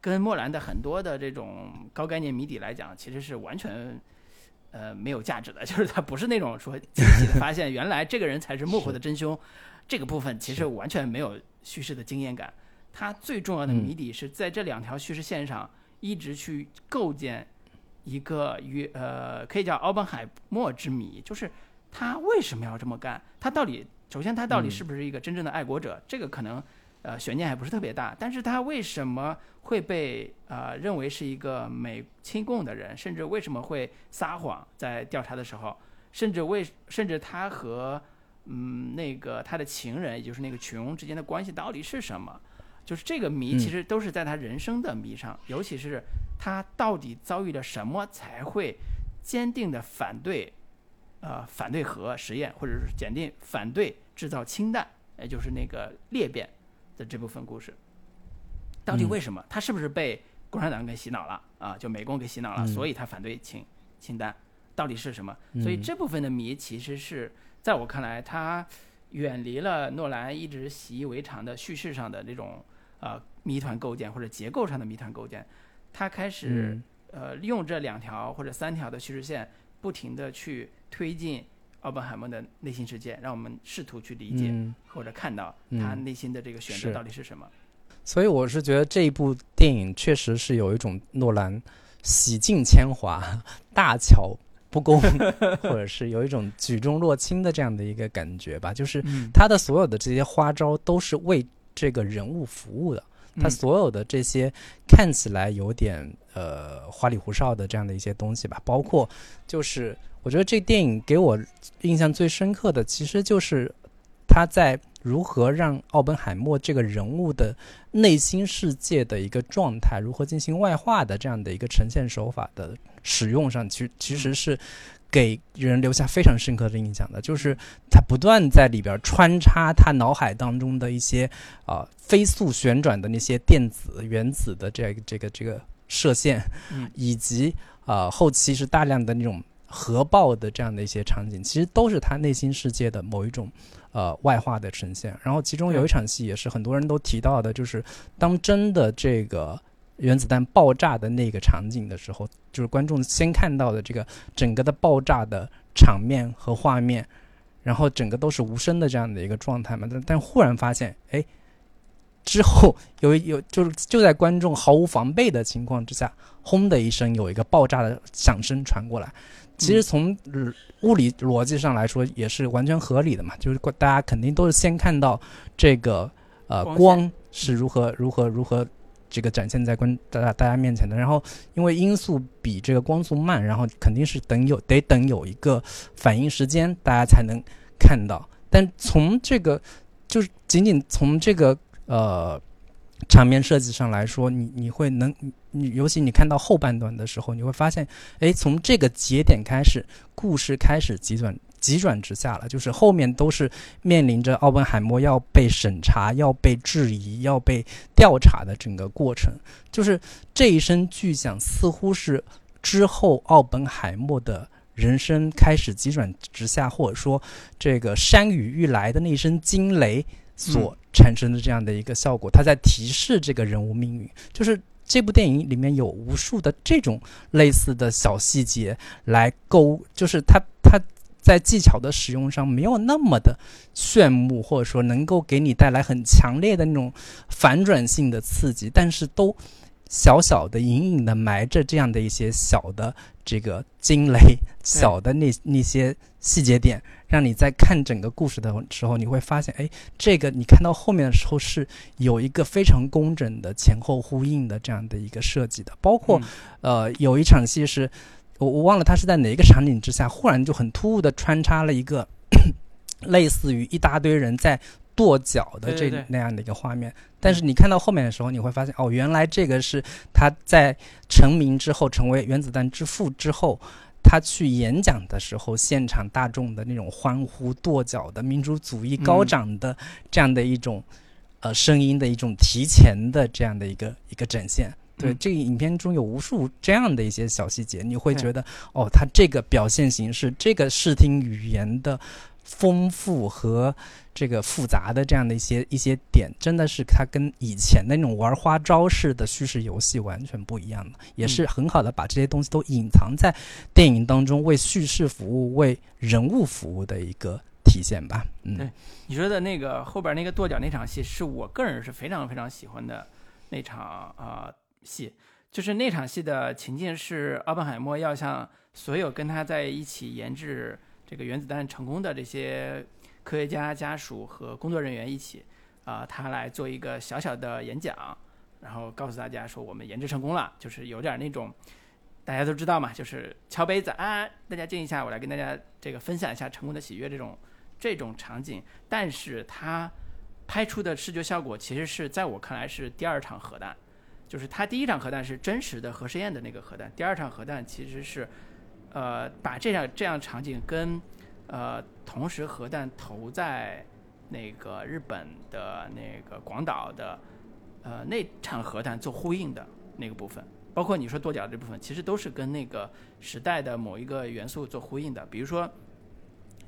跟莫兰的很多的这种高概念谜底来讲，其实是完全呃没有价值的。[laughs] 就是他不是那种说惊喜的发现，原来这个人才是幕后的真凶。这个部分其实完全没有叙事的经验感。”它最重要的谜底是在这两条叙事线上一直去构建一个与呃可以叫奥本海默之谜，就是他为什么要这么干？他到底首先他到底是不是一个真正的爱国者？这个可能呃悬念还不是特别大。但是他为什么会被呃认为是一个美亲共的人，甚至为什么会撒谎在调查的时候，甚至为甚至他和嗯那个他的情人，也就是那个琼之间的关系到底是什么？就是这个谜，其实都是在他人生的谜上，尤其是他到底遭遇了什么才会坚定的反对，呃，反对核实验，或者是坚定反对制造氢弹，也就是那个裂变的这部分故事，到底为什么？他是不是被共产党给洗脑了啊？就美工给洗脑了，所以他反对清清单，到底是什么？所以这部分的谜，其实是在我看来，他远离了诺兰一直习以为常的叙事上的那种。呃，谜团构建或者结构上的谜团构建，他开始呃利用这两条或者三条的叙事线，不停的去推进奥本海默的内心世界，让我们试图去理解或者看到他内心的这个选择到底是什么。所以我是觉得这一部电影确实是有一种诺兰洗尽铅华、[laughs] 大巧不工，[laughs] 或者是有一种举重若轻的这样的一个感觉吧。就是他的所有的这些花招都是为。这个人物服务的，他所有的这些看起来有点呃花里胡哨的这样的一些东西吧，包括就是我觉得这电影给我印象最深刻的，其实就是他在如何让奥本海默这个人物的内心世界的一个状态如何进行外化的这样的一个呈现手法的使用上，其其实是。给人留下非常深刻的印象的，就是他不断在里边穿插他脑海当中的一些啊飞速旋转的那些电子原子的这个这个这个射线，以及啊后期是大量的那种核爆的这样的一些场景，其实都是他内心世界的某一种呃外化的呈现。然后其中有一场戏也是很多人都提到的，就是当真的这个。原子弹爆炸的那个场景的时候，就是观众先看到的这个整个的爆炸的场面和画面，然后整个都是无声的这样的一个状态嘛。但但忽然发现，哎，之后有有就是就在观众毫无防备的情况之下，轰的一声有一个爆炸的响声传过来。其实从物理逻辑上来说也是完全合理的嘛，就是大家肯定都是先看到这个呃光是如何如何如何。这个展现在观大家大家面前的，然后因为音速比这个光速慢，然后肯定是等有得等有一个反应时间，大家才能看到。但从这个就是仅仅从这个呃场面设计上来说，你你会能你尤其你看到后半段的时候，你会发现，哎，从这个节点开始，故事开始急转。急转直下了，就是后面都是面临着奥本海默要被审查、要被质疑、要被调查的整个过程。就是这一声巨响，似乎是之后奥本海默的人生开始急转直下，或者说这个山雨欲来的那一声惊雷所产生的这样的一个效果。它在提示这个人物命运。就是这部电影里面有无数的这种类似的小细节来勾，就是它它。在技巧的使用上没有那么的炫目，或者说能够给你带来很强烈的那种反转性的刺激，但是都小小的、隐隐的埋着这样的一些小的这个惊雷、小的那那些细节点，让你在看整个故事的时候，你会发现，哎，这个你看到后面的时候是有一个非常工整的前后呼应的这样的一个设计的，包括呃，有一场戏是。我我忘了它是在哪一个场景之下，忽然就很突兀的穿插了一个 [coughs] 类似于一大堆人在跺脚的这那样的一个画面。但是你看到后面的时候，你会发现哦，原来这个是他在成名之后，成为原子弹之父之后，他去演讲的时候，现场大众的那种欢呼、跺脚的民族主义高涨的这样的一种呃声音的一种提前的这样的一个一个展现。对，这个影片中有无数这样的一些小细节，你会觉得哦，他这个表现形式，这个视听语言的丰富和这个复杂的这样的一些一些点，真的是它跟以前那种玩花招式的叙事游戏完全不一样的，也是很好的把这些东西都隐藏在电影当中，为叙事服务、为人物服务的一个体现吧。嗯，对，你说的那个后边那个跺脚那场戏，是我个人是非常非常喜欢的那场啊。戏就是那场戏的情境是奥本海默要向所有跟他在一起研制这个原子弹成功的这些科学家家属和工作人员一起啊、他来做一个小小的演讲，然后告诉大家说我们研制成功了，就是有点那种大家都知道嘛，就是敲杯子啊，大家静一下，我来跟大家这个分享一下成功的喜悦这种这种场景，但是他拍出的视觉效果其实是在我看来是第二场核弹，就是他第一场核弹是真实的核试验的那个核弹，第二场核弹其实是呃把这样这样场景跟呃同时核弹投在那个日本的那个广岛的呃那场核弹做呼应的那个部分，包括你说跺脚这部分，其实都是跟那个时代的某一个元素做呼应的。比如说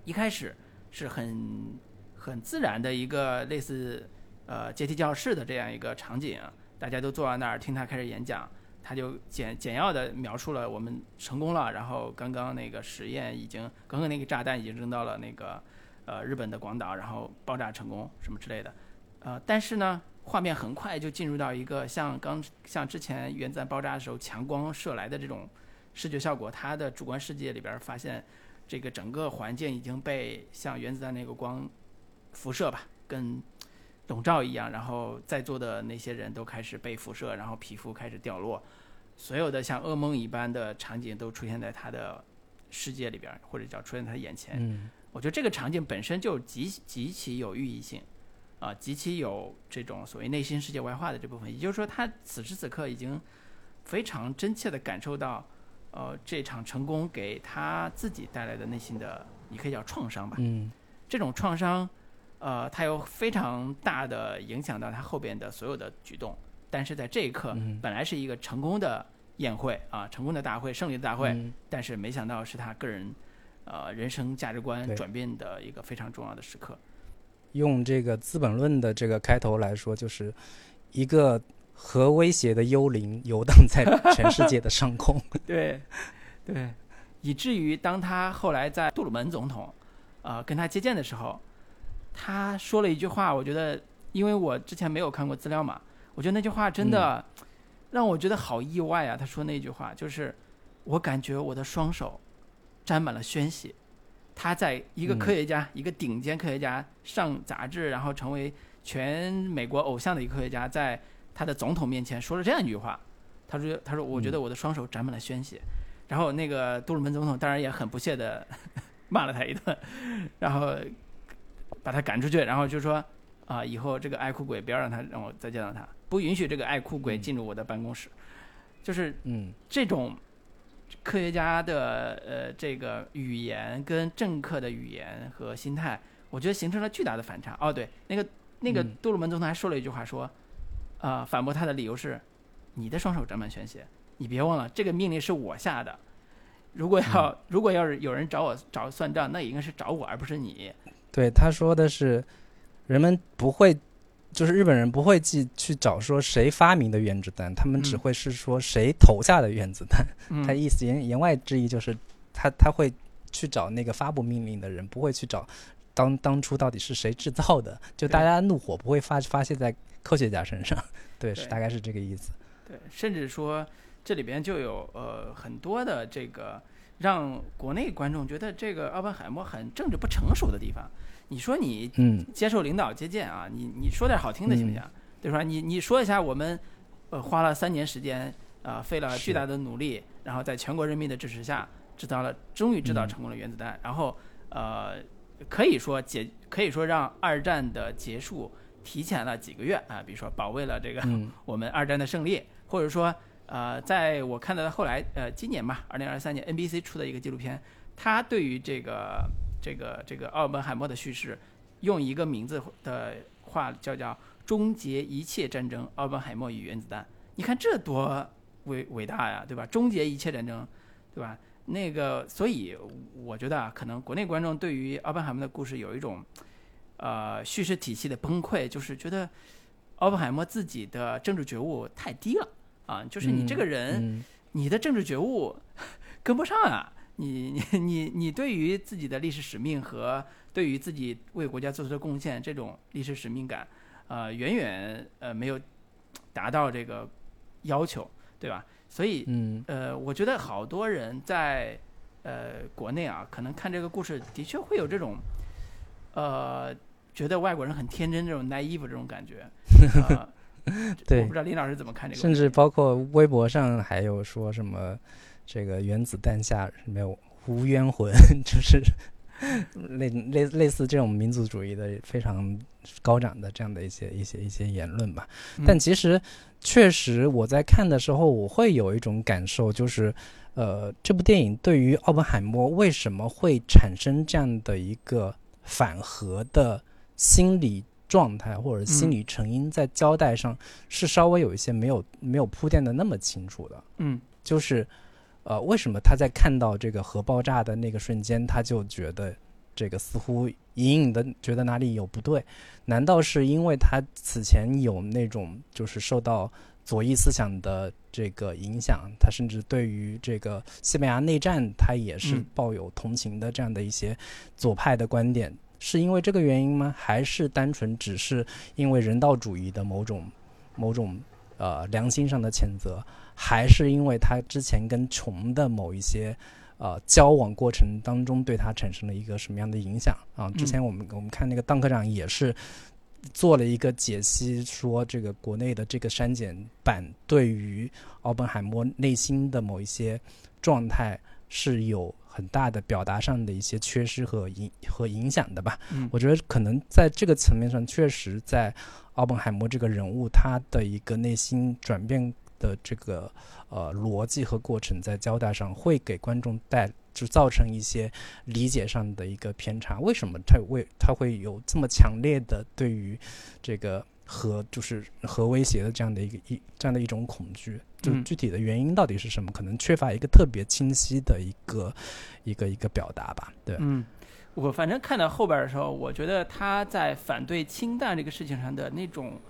一开始是很很自然的一个类似呃阶梯教室的这样一个场景，大家都坐在那儿听他开始演讲。他就简简要的描述了我们成功了，然后刚刚那个实验已经，刚刚那个炸弹已经扔到了那个呃日本的广岛，然后爆炸成功什么之类的，呃，但是呢，画面很快就进入到一个像刚像之前原子弹爆炸的时候强光射来的这种视觉效果，他的主观世界里边发现这个整个环境已经被像原子弹那个光辐射吧，跟笼罩一样，然后在座的那些人都开始被辐射，然后皮肤开始掉落，所有的像噩梦一般的场景都出现在他的世界里边儿，或者叫出现在他眼前。嗯我觉得这个场景本身就极极其有寓意性，啊、极其有这种所谓内心世界外化的这部分。也就是说，他此时此刻已经非常真切地感受到，呃，这场成功给他自己带来的内心的，你可以叫创伤吧。嗯这种创伤，呃，它有非常大的影响到他后边的所有的举动。但是在这一刻，嗯本来是一个成功的宴会啊，成功的大会，胜利的大会，嗯但是没想到是他个人，呃，人生价值观转变的一个非常重要的时刻。用这个《资本论》的这个开头来说，就是一个核威胁的幽灵游荡在全世界的上空。[laughs] 对，对，以至于当他后来在杜鲁门总统，呃，跟他接见的时候，他说了一句话，我觉得，因为我之前没有看过资料嘛，我觉得那句话真的让我觉得好意外啊。他说那句话就是，我感觉我的双手沾满了鲜血。他在一个嗯科学家，一个顶尖科学家上杂志，然后成为全美国偶像的一个科学家，在他的总统面前说了这样一句话。他说：“他说，我觉得我的双手沾满了鲜血。然后那个杜鲁门总统当然也很不屑的骂了他一顿，然后把他赶出去，然后就说啊，以后这个爱哭鬼不要让他让我再见到他，不允许这个爱哭鬼嗯进入我的办公室。就是嗯这种科学家的呃这个语言跟政客的语言和心态，我觉得形成了巨大的反差。哦，对，那个那个嗯杜鲁门总统还说了一句话，说，啊、反驳他的理由是，你的双手沾满鲜血，你别忘了这个命令是我下的。如果要、如果要是有人找我找算账，那也应该是找我，而不是你。对，他说的是，人们不会，就是日本人不会去去找说谁发明的原子弹，他们只嗯会是说谁投下的原子弹。他嗯，[laughs] 意思言言外之意就是他他会去找那个发布命令的人，不会去找当当初到底是谁制造的，就大家怒火不会发发泄在科学家身上。对，是大概是这个意思。对，甚至说这里边就有呃很多的这个让国内观众觉得这个奥本海默很政治不成熟的地方。你说你嗯接受领导接见啊，你你说点好听的行不行？对吧？你你说一下我们呃花了三年时间啊、呃费了巨大的努力，然后在全国人民的支持下制造了，终于制造嗯成功了原子弹，然后呃可以说解可以说让二战的结束提前了几个月啊，比如说保卫了这个嗯我们二战的胜利，或者说，呃，在我看到的后来，呃，今年吧，二零二三年 NBC 出的一个纪录片，他对于这个这个这个奥本海默的叙事，用一个名字的话叫叫“终结一切战争：奥本海默与原子弹”。你看这多伟伟大呀，对吧？终结一切战争，对吧？那个，所以我觉得啊，可能国内观众对于奥本海默的故事有一种，呃，叙事体系的崩溃，就是觉得奥本海默自己的政治觉悟太低了啊，就是你这个人，嗯你的政治觉悟 [laughs] 跟不上啊，你你你你对于自己的历史使命和对于自己为国家做出的贡献这种历史使命感，呃，远远呃没有达到这个要求，对吧？所以嗯呃，我觉得好多人在呃国内啊，可能看这个故事的确会有这种呃觉得外国人很天真这种 naive 这种感觉。[laughs] 啊对我不知道林老师怎么看这个甚。至包括微博上还有说什么这个原子弹下没有无冤魂，[laughs] 就是类类类似这种民族主义的非常高涨的这样的一些一些一些言论吧。嗯但其实确实我在看的时候，我会有一种感受，就是呃，这部电影对于奥本海默为什么会产生这样的一个反核的心理状态或者心理成因，在交代上是稍微有一些没有没有铺垫的那么清楚的。嗯就是呃，为什么他在看到这个核爆炸的那个瞬间，他就觉得这个似乎隐隐的觉得哪里有不对？难道是因为他此前有那种就是受到左翼思想的这个影响，他甚至对于这个西班牙内战，他也是嗯抱有同情的这样的一些左派的观点？是因为这个原因吗？还是单纯只是因为人道主义的某种某种呃良心上的谴责？还是因为他之前跟穷的某一些呃交往过程当中，对他产生了一个什么样的影响啊？之前我们、我们看那个邓科长也是做了一个解析，说这个国内的这个删减版对于奥本海默内心的某一些状态是有很大的表达上的一些缺失和影和影响的吧。嗯我觉得可能在这个层面上，确实在奥本海默这个人物他的一个内心转变的这个呃逻辑和过程，在交代上会给观众带就造成一些理解上的一个偏差。为什么他为他会有这么强烈的对于这个核就是核威胁的这样的一个一这样的一种恐惧？就嗯具体的原因到底是什么？可能缺乏一个特别清晰的一个一个一个表达吧。对，嗯，我反正看到后边的时候，我觉得他在反对氢弹这个事情上的那种，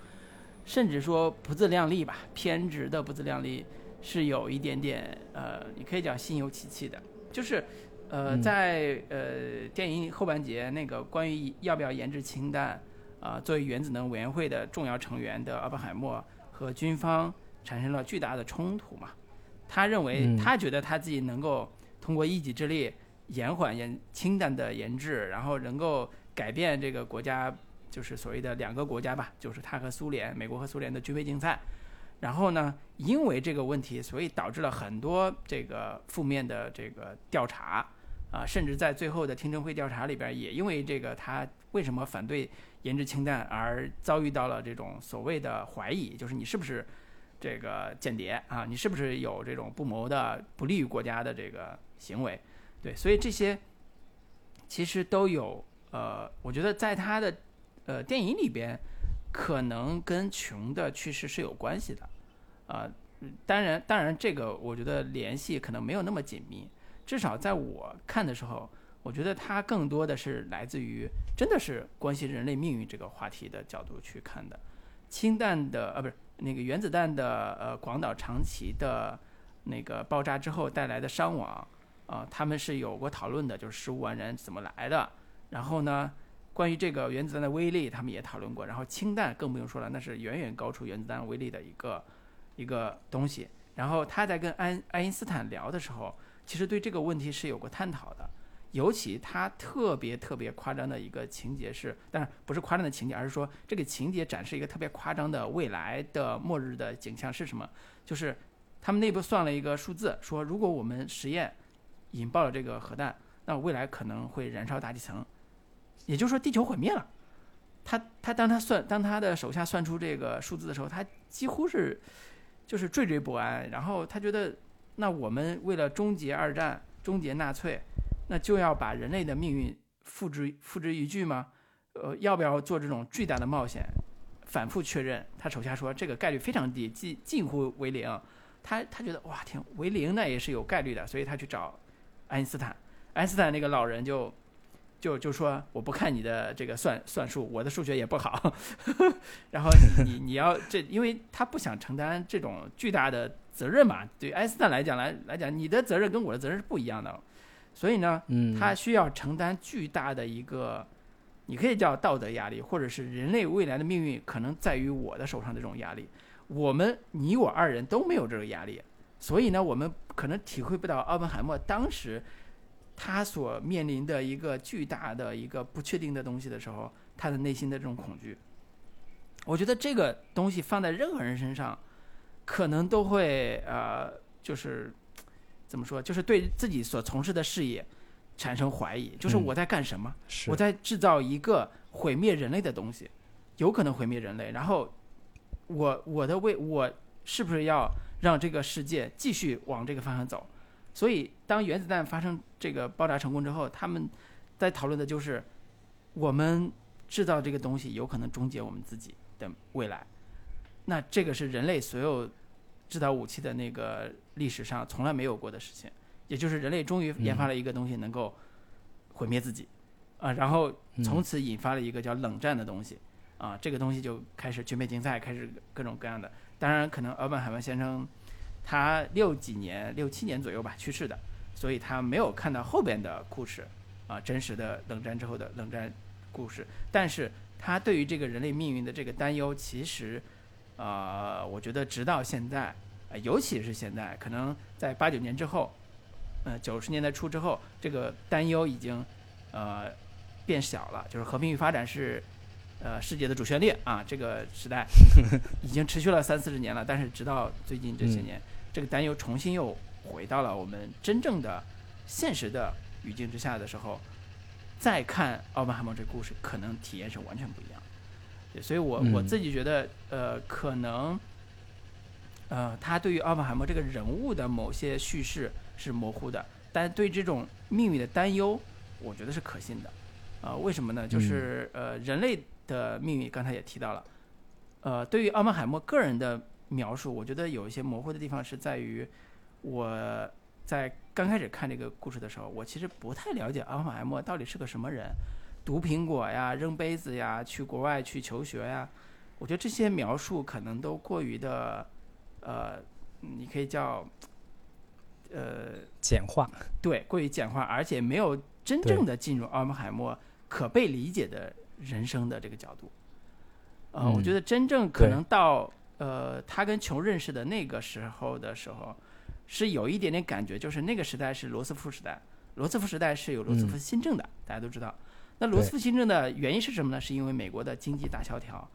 甚至说不自量力吧，偏执的不自量力，是有一点点呃，你可以讲心有戚戚的，就是。呃，嗯在呃电影后半截那个关于要不要研制氢弹，啊、作为原子能委员会的重要成员的奥本海默和军方产生了巨大的冲突嘛。他认为，嗯他觉得他自己能够通过一己之力延缓研氢弹的研制，然后能够改变这个国家，就是所谓的两个国家吧，就是他和苏联，美国和苏联的军备竞赛。然后呢，因为这个问题，所以导致了很多这个负面的这个调查，啊，甚至在最后的听证会调查里边，也因为这个他为什么反对研制氢弹而遭遇到了这种所谓的怀疑，就是你是不是这个间谍啊？你是不是有这种不谋的不利于国家的这个行为？对，所以这些其实都有呃，我觉得在他的呃电影里边，可能跟穷的趋势是有关系的，啊、当然当然这个我觉得联系可能没有那么紧密，至少在我看的时候，我觉得它更多的是来自于真的是关系人类命运这个话题的角度去看的。氢弹的呃不是那个原子弹的呃广岛长崎的那个爆炸之后带来的伤亡啊、他们是有过讨论的，就是十五万人怎么来的。然后呢，关于这个原子弹的威力，他们也讨论过。然后氢弹更不用说了，那是远远高出原子弹威力的一个一个东西。然后他在跟爱爱因斯坦聊的时候，其实对这个问题是有过探讨的。尤其他特别特别夸张的一个情节是，当然不是夸张的情节，而是说这个情节展示一个特别夸张的未来的末日的景象是什么？就是他们内部算了一个数字，说如果我们实验引爆了这个核弹，那未来可能会燃烧大气层，也就是说地球毁灭了。他他当他算当他的手下算出这个数字的时候，他几乎是就是惴惴不安。然后他觉得，那我们为了终结二战、终结纳粹，那就要把人类的命运付之付之一炬吗？呃，要不要做这种巨大的冒险？反复确认，他手下说这个概率非常低，近近乎为零。他他觉得哇天，为零那也是有概率的，所以他去找爱因斯坦。爱因斯坦那个老人就就就说我不看你的这个算算术，我的数学也不好。[laughs] 然后你你你要这，因为他不想承担这种巨大的责任嘛。对爱因斯坦来讲来来讲，你的责任跟我的责任是不一样的，所以呢，嗯，他需要承担巨大的一个，你可以叫道德压力，或者是人类未来的命运可能在于我的手上这种压力。我们你我二人都没有这个压力，所以呢，我们可能体会不到奥本海默当时他所面临的一个巨大的一个不确定的东西的时候，他的内心的这种恐惧。我觉得这个东西放在任何人身上，可能都会呃，就是怎么说，就是对自己所从事的事业产生怀疑，就是嗯我在干什么？是我在制造一个毁灭人类的东西，有可能毁灭人类。然后我我的为我是不是要让这个世界继续往这个方向走？所以当原子弹发生这个爆炸成功之后，他们在讨论的就是我们制造这个东西有可能终结我们自己的未来。那这个是人类所有制造武器的那个历史上从来没有过的事情，也就是人类终于研发了一个东西能够毁灭自己。啊，然后从此引发了一个叫冷战的东西，啊，这个东西就开始全面竞赛，开始各种各样的。当然，可能奥本海默先生他六几年、六七年左右吧去世的，所以他没有看到后边的故事，啊，真实的冷战之后的冷战故事。但是他对于这个人类命运的这个担忧，其实，呃，我觉得直到现在，呃尤其是现在，可能在八九年之后，呃，九十年代初之后，这个担忧已经，呃。变小了，就是和平与发展是，呃，世界的主旋律啊。这个时代 [laughs] 已经持续了三四十年了，但是直到最近这些年，这个担忧重新又回到了我们真正的现实的语境之下的时候，再看奥本海默这个故事，可能体验是完全不一样。对，所以我我嗯自己觉得，呃，可能，呃，他对于奥本海默这个人物的某些叙事是模糊的，但对这种命运的担忧，我觉得是可信的。啊、为什么呢？就是呃，人类的命运，刚才也提到了。呃，对于奥本海默个人的描述，我觉得有一些模糊的地方是在于，我在刚开始看这个故事的时候，我其实不太了解奥本海默到底是个什么人，毒苹果呀，扔杯子呀，去国外去求学呀，我觉得这些描述可能都过于的，呃，你可以叫，呃，简化，对，过于简化，而且没有真正的进入奥本海默可被理解的人生的这个角度。呃，我嗯觉得真正可能到呃他跟琼认识的那个时候的时候，是有一点点感觉，就是那个时代是罗斯福时代，罗斯福时代是有罗斯福新政的，大家都知道。那罗斯福新政的原因是什么呢？是因为美国的经济大萧条，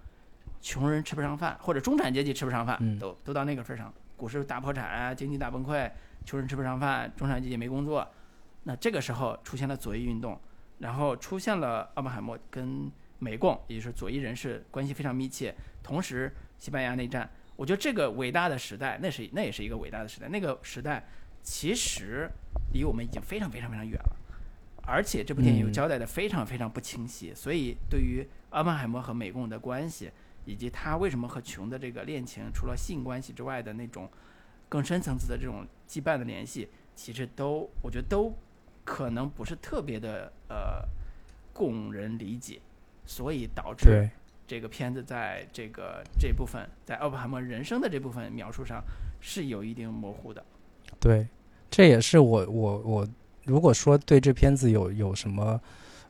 穷人吃不上饭，或者中产阶级吃不上饭，嗯都都到那个份儿上，股市大破产啊，经济大崩溃，穷人吃不上饭，中产阶级没工作。那这个时候出现了左翼运动，然后出现了奥本海默跟美共，也就是左翼人士关系非常密切。同时，西班牙内战，我觉得这个伟大的时代，那是那也是一个伟大的时代。那个时代其实离我们已经非常非常非常远了，而且这部电影又嗯交代的非常非常不清晰。所以，对于奥本海默和美共的关系，以及他为什么和琼的这个恋情，除了性关系之外的那种更深层次的这种羁绊的联系，其实都我觉得都可能不是特别的呃供人理解，所以导致，这个片子在这个这部分在奥本海默人生的这部分描述上是有一定模糊的。对，这也是我我我如果说对这片子有有什么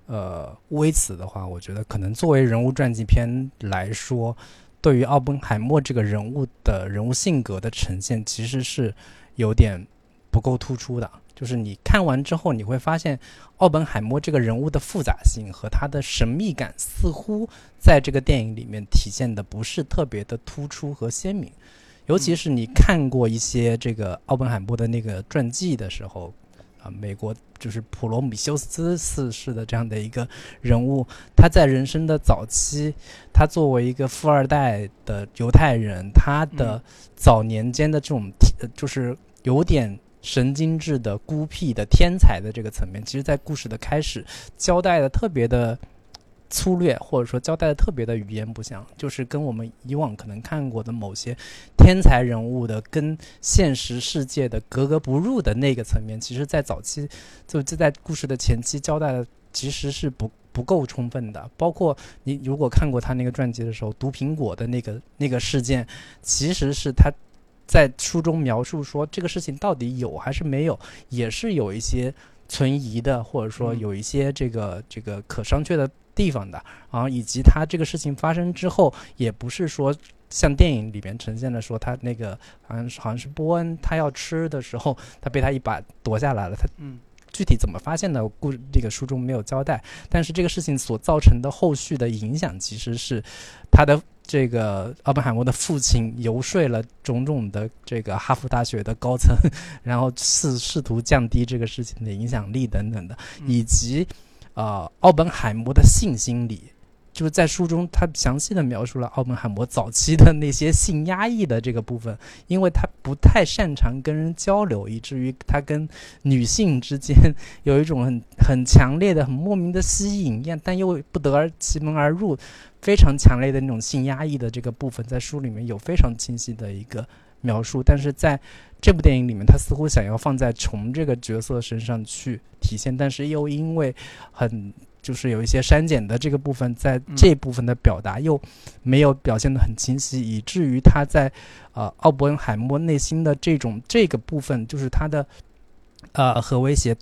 呃微词的话，我觉得可能作为人物传记片来说，对于奥本海默这个人物的人物性格的呈现，其实是有点不够突出的。就是你看完之后，你会发现奥本海默这个人物的复杂性和他的神秘感，似乎在这个电影里面体现的不是特别的突出和鲜明。尤其是你看过一些这个奥本海默的那个传记的时候，啊，美国就是普罗米修斯四世的这样的一个人物，他在人生的早期，他作为一个富二代的犹太人，他的嗯。早年间的这种天就是有点神经质的、孤僻的天才的这个层面，其实在故事的开始交代的特别的粗略，或者说交代的特别的语言不详，就是跟我们以往可能看过的某些天才人物的跟现实世界的格格不入的那个层面，其实在早期就就在故事的前期交代的其实是不不够充分的。包括你如果看过他那个传记的时候，毒苹果的那个那个事件，其实是他在书中描述说这个事情到底有还是没有，也是有一些存疑的，或者说嗯有一些这个这个可商榷的地方的。然后以及他这个事情发生之后，也不是说像电影里面呈现的说他那个好像是好像是波恩他要吃的时候，他被他一把夺下来了，他嗯具体怎么发现的，故这个书中没有交代。但是这个事情所造成的后续的影响，其实是他的这个奥本海默的父亲游说了种种的这个哈佛大学的高层，[laughs] 然后试试图降低这个事情的影响力等等的，以及呃奥本海默的性心理。就是在书中，他详细的描述了奥本海默早期的那些性压抑的这个部分，因为他不太擅长跟人交流，以至于他跟女性之间有一种很很强烈的、很莫名的吸引，但又不得而其门而入，非常强烈的那种性压抑的这个部分，在书里面有非常清晰的一个描述。但是在这部电影里面，他似乎想要放在虫这个角色身上去体现，但是又因为很。就是有一些删减的这个部分，在这部分的表达又没有表现的很清晰，以至于他在呃奥本海默内心的这种这个部分，就是他的呃核威胁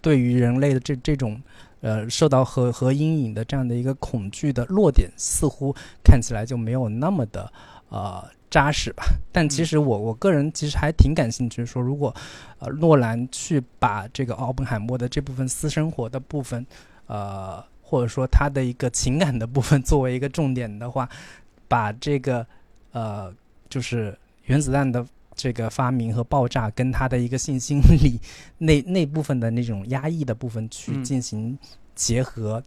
对于人类的这这种呃受到核核阴影的这样的一个恐惧的落点，似乎看起来就没有那么的呃扎实吧。[laughs] 但其实我我个人其实还挺感兴趣，说如果呃诺兰去把这个奥本海默的这部分私生活的部分。呃，或者说他的一个情感的部分 [laughs] 作为一个重点的话，把这个呃，就是原子弹的这个发明和爆炸跟他的一个性心 [laughs] 理那那部分的那种压抑的部分去进行结合，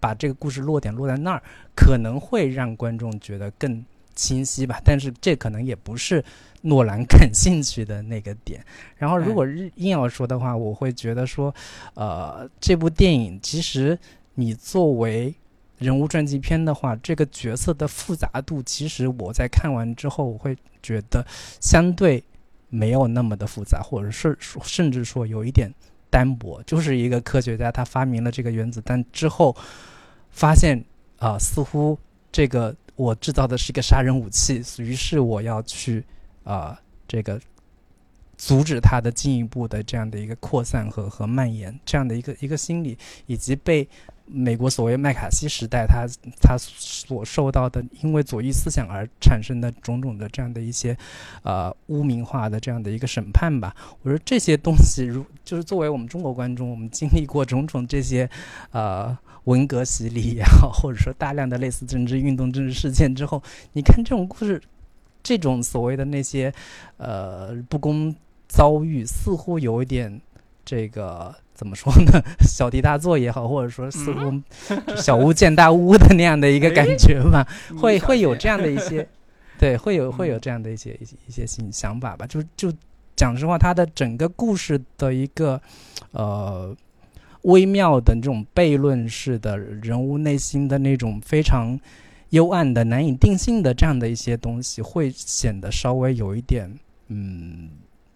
把这个故事落点落在那儿，可能会让观众觉得更清晰吧。但是这可能也不是。诺兰感兴趣的那个点，[laughs] 然后如果硬要说的话，我会觉得说，呃，这部电影其实你作为人物传记片的话，这个角色的复杂度，其实我在看完之后，我会觉得相对没有那么的复杂，或者是甚至说有一点单薄，就是一个科学家他发明了这个原子弹之后，发现啊，似乎这个我制造的是一个杀人武器，于是我要去。啊，这个阻止它的进一步的这样的一个扩散和和蔓延，这样的一个一个心理，以及被美国所谓麦卡锡时代他他所受到的因为左翼思想而产生的种种的这样的一些呃污名化的这样的一个审判吧。我说这些东西，如就是作为我们中国观众，我们经历过种种这些呃文革洗礼也好，[laughs] 或者说大量的类似政治运动、政治事件之后，你看这种故事。这种所谓的那些，呃，不公遭遇，似乎有一点这个怎么说呢？小题大做也好，或者说似乎小巫见大巫的那样的一个感觉吧，[laughs] 会会有这样的一些，对，会有会有这样的一些一些一些想想法吧。就就讲实话，他的整个故事的一个呃微妙的这种悖论式的人物内心的那种非常。幽暗的、难以定性的这样的一些东西，会显得稍微有一点嗯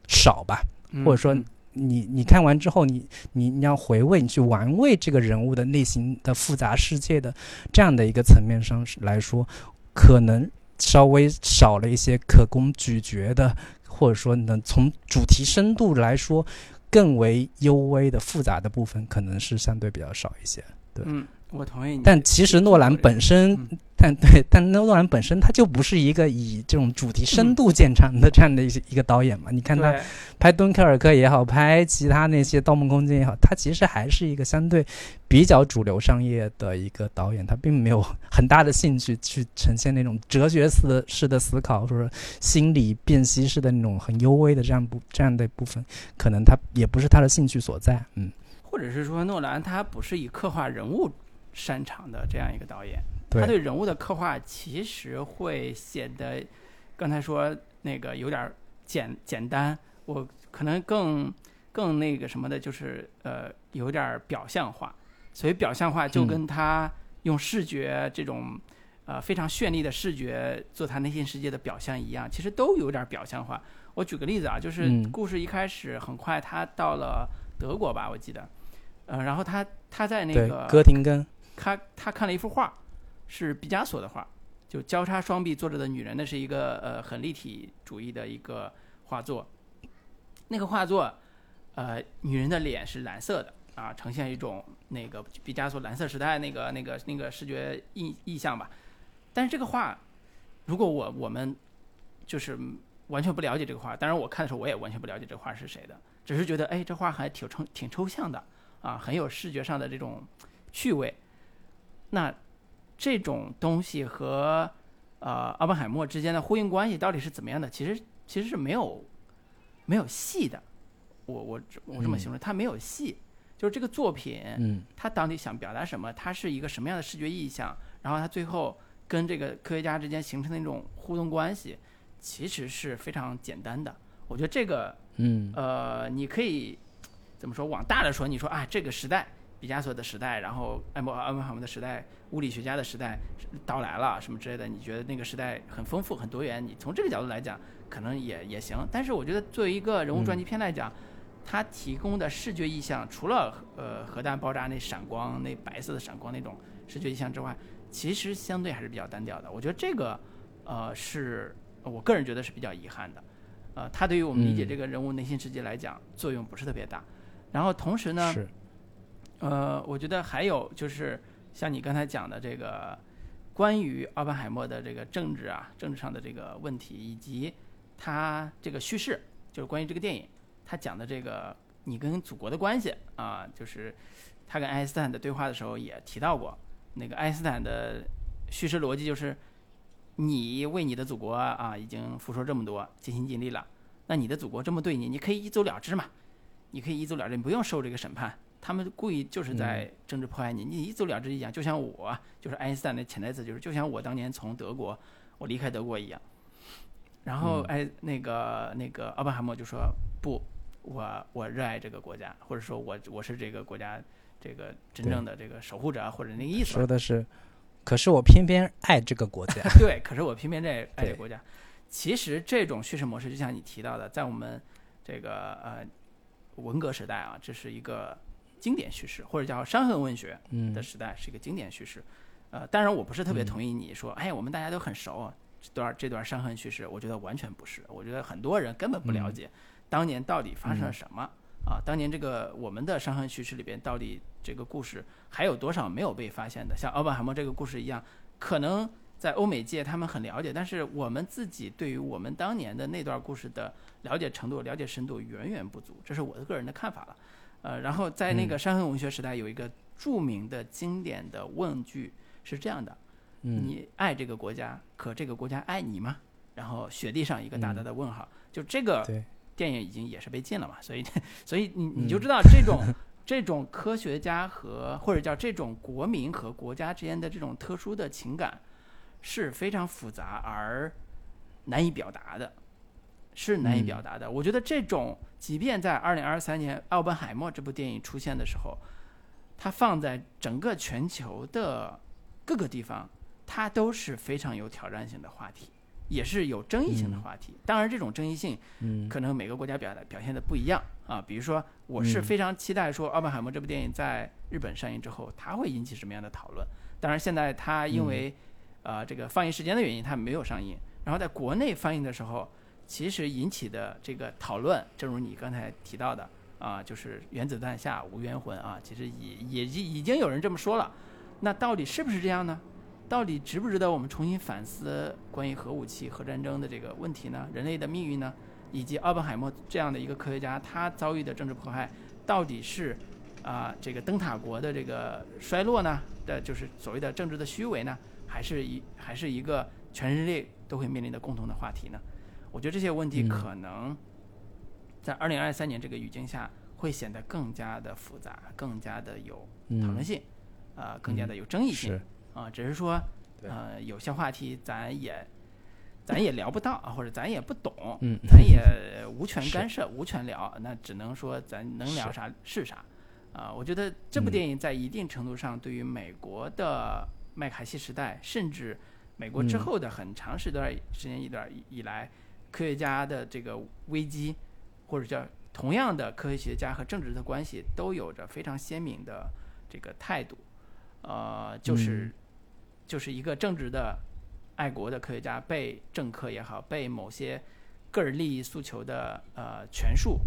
少吧，或者说你你看完之后，你你你要回味、你去玩味这个人物的内心的复杂世界的这样的一个层面上来说，可能稍微少了一些可供咀嚼的，或者说能从主题深度来说更为幽微的复杂的部分，可能是相对比较少一些。对，我同意你。但其实诺兰本身。但对，但诺兰本身他就不是一个以这种主题深度见长的这样的一一个导演嘛？你看他拍《敦刻尔克》也好，拍其他那些《盗梦空间》也好，他其实还是一个相对比较主流商业的一个导演，他并没有 [laughs] 很大的兴趣去呈现那种哲学思的式的思考，或者心理辨析式的那种很幽微的这样部这样的部分，可能他也不是他的兴趣所在。嗯，或者是说诺兰他不是以刻画人物擅长的这样一个导演。他对人物的刻画其实会显得，刚才说那个有点简简单，我可能更更那个什么的，就是呃有点表象化。所以表象化就跟他用视觉这种呃非常绚丽的视觉做他内心世界的表象一样，其实都有点表象化。我举个例子啊，就是故事一开始很快他到了德国吧，我记得，呃，然后他他在那个哥廷根，他他看了一幅画。是毕加索的画，就交叉双臂坐着的女人，那是一个呃很立体主义的一个画作。那个画作，呃，女人的脸是蓝色的啊，呈现一种那个毕加索蓝色时代那个那个那个视觉意意象吧。但是这个画，如果我我们就是完全不了解这个画。当然，我看的时候我也完全不了解这个画是谁的，只是觉得哎，这画还挺抽挺抽象的啊，很有视觉上的这种趣味。那这种东西和呃奥本海默之间的呼应关系到底是怎么样的？其实其实是没有没有戏的。我我我这么形容，它没有戏，就是这个作品，嗯它到底想表达什么？它是一个什么样的视觉意象？然后它最后跟这个科学家之间形成的那种互动关系，其实是非常简单的。我觉得这个嗯呃，你可以怎么说？往大了说，你说啊，这个时代，毕加索的时代，然后艾默奥本海默的时代，物理学家的时代到来了，什么之类的，你觉得那个时代很丰富、很多元？你从这个角度来讲，可能也也行。但是我觉得，作为一个人物传记片来讲，它提供的视觉意象，除了呃核弹爆炸那闪光、那白色的闪光那种视觉意象之外，其实相对还是比较单调的。我觉得这个呃是我个人觉得是比较遗憾的。呃，它对于我们理解嗯这个人物内心世界来讲，作用不是特别大。然后同时呢，是呃，我觉得还有就是像你刚才讲的这个关于奥本海默的这个政治啊、政治上的这个问题，以及他这个叙事，就是关于这个电影，他讲的这个你跟祖国的关系啊，就是他跟爱因斯坦的对话的时候也提到过，那个爱因斯坦的叙事逻辑就是你为你的祖国啊已经付出这么多，尽心尽力了，那你的祖国这么对你，你可以一走了之嘛，你可以一走了之，你不用受这个审判。他们故意就是在政治迫害你，你一走了之一样，就像我，就是爱因斯坦的潜台词，就是就像我当年从德国我离开德国一样。然后哎，那个那个奥本海默就说不，我我热爱这个国家，或者说我我是这个国家这个真正的这个守护者，或者那个意思说。的是，可是我偏偏爱这个国家。[laughs] 对，可是我偏偏这爱这个国家。其实这种叙事模式，就像你提到的，在我们这个呃文革时代啊，这是一个经典叙事，或者叫伤痕文学嗯的时代，是一个经典叙事。呃，当然我不是特别嗯同意你说，哎，我们大家都很熟这段这段伤痕叙事，我觉得完全不是。我觉得很多人根本不了嗯解当年到底发生了嗯什么。啊，当年这个我们的伤痕叙事里边，到底这个故事还有多少没有被发现的？像奥本海默这个故事一样，可能在欧美界他们很了解，但是我们自己对于我们当年的那段故事的了解程度、了解深度远远不足，这是我的个人的看法了。呃，然后在那个伤痕文学时代，有一个著名的经典的问句是这样的：嗯你爱这个国家，可这个国家爱你吗？然后雪地上一个大大嗯。的问号，就这个电影已经也是被禁了嘛，所以 [laughs] 所以你你嗯就知道这种、[laughs] 这种科学家和或者叫这种国民和国家之间的这种特殊的情感是非常复杂而难以表达的，是难以嗯表达的。我觉得这种即便在二零二三年《奥本海默》这部电影出现的时候，它放在整个全球的各个地方，它都是非常有挑战性的话题，也是有争议性的嗯话题。当然，这种争议性嗯可能每个国家表达表现的不一样啊。比如说，我是嗯非常期待说《奥本海默》这部电影在日本上映之后，它会引起什么样的讨论。当然，现在它因为、呃这个放映时间的原因，它没有上映。然后在国内放映的时候，其实引起的这个讨论，正如你刚才提到的啊，就是原子弹下无冤魂啊，其实也也已已经有人这么说了。那到底是不是这样呢？到底值不值得我们重新反思关于核武器、核战争的这个问题呢？人类的命运呢？以及奥本海默这样的一个科学家，他遭遇的政治迫害，到底是啊、这个灯塔国的这个衰落呢？的就是所谓的政治的虚伪呢？还是一还是一个全人类都会面临的共同的话题呢？我觉得这些问题嗯。可能在二零二三年这个语境下，会显得更加的复杂，更加的有讨论嗯性，啊、更加的有争议性。是。啊，只是说，呃，有些话题咱也咱也聊不到啊，或者咱也不懂，嗯咱也无权干涉、无权聊，那只能说咱能聊啥是啥。啊，我觉得这部嗯。电影在一定程度上对于美国的麦卡锡时代，甚至美国之嗯。后的很长时段时间一段以以来，科学家的这个危机，或者叫同样的科学家和政治的关系，都有着非常鲜明的这个态度。呃，就是、嗯就是一个正直的、爱国的科学家被政客也好，被某些个人利益诉求的呃权术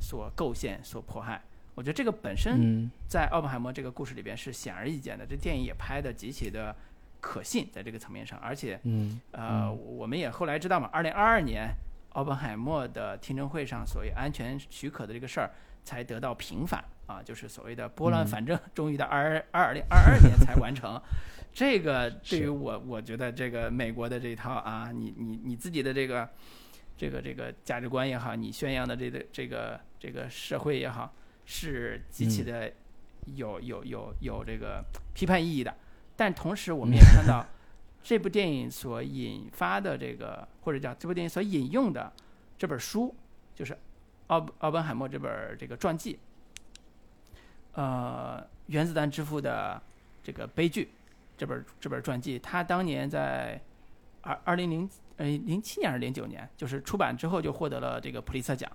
所构陷、所迫害。我觉得这个本身嗯在奥本海默这个故事里边是显而易见的，这电影也拍的极其的可信，在这个层面上，而且嗯呃，我们也后来知道嘛，二零二二年奥本海默的听证会上所谓安全许可的这个事儿才得到平反啊，就是所谓的拨乱反正，终于到二二零二二年才完成。[laughs] 这个对于我，我觉得这个美国的这套啊，你你你自己的这个这个这个价值观也好，你宣扬的这个这个这个社会也好，是极其的有有有有这个批判意义的。但同时，我们也看到 [laughs] 这部电影所引发的这个，或者叫这部电影所引用的这本书，就是奥奥本海默这本这个传记，呃，原子弹之父的这个悲剧。这本这本传记，他当年在二二零零呃零七年还是零九年，就是出版之后就获得了这个普利策奖。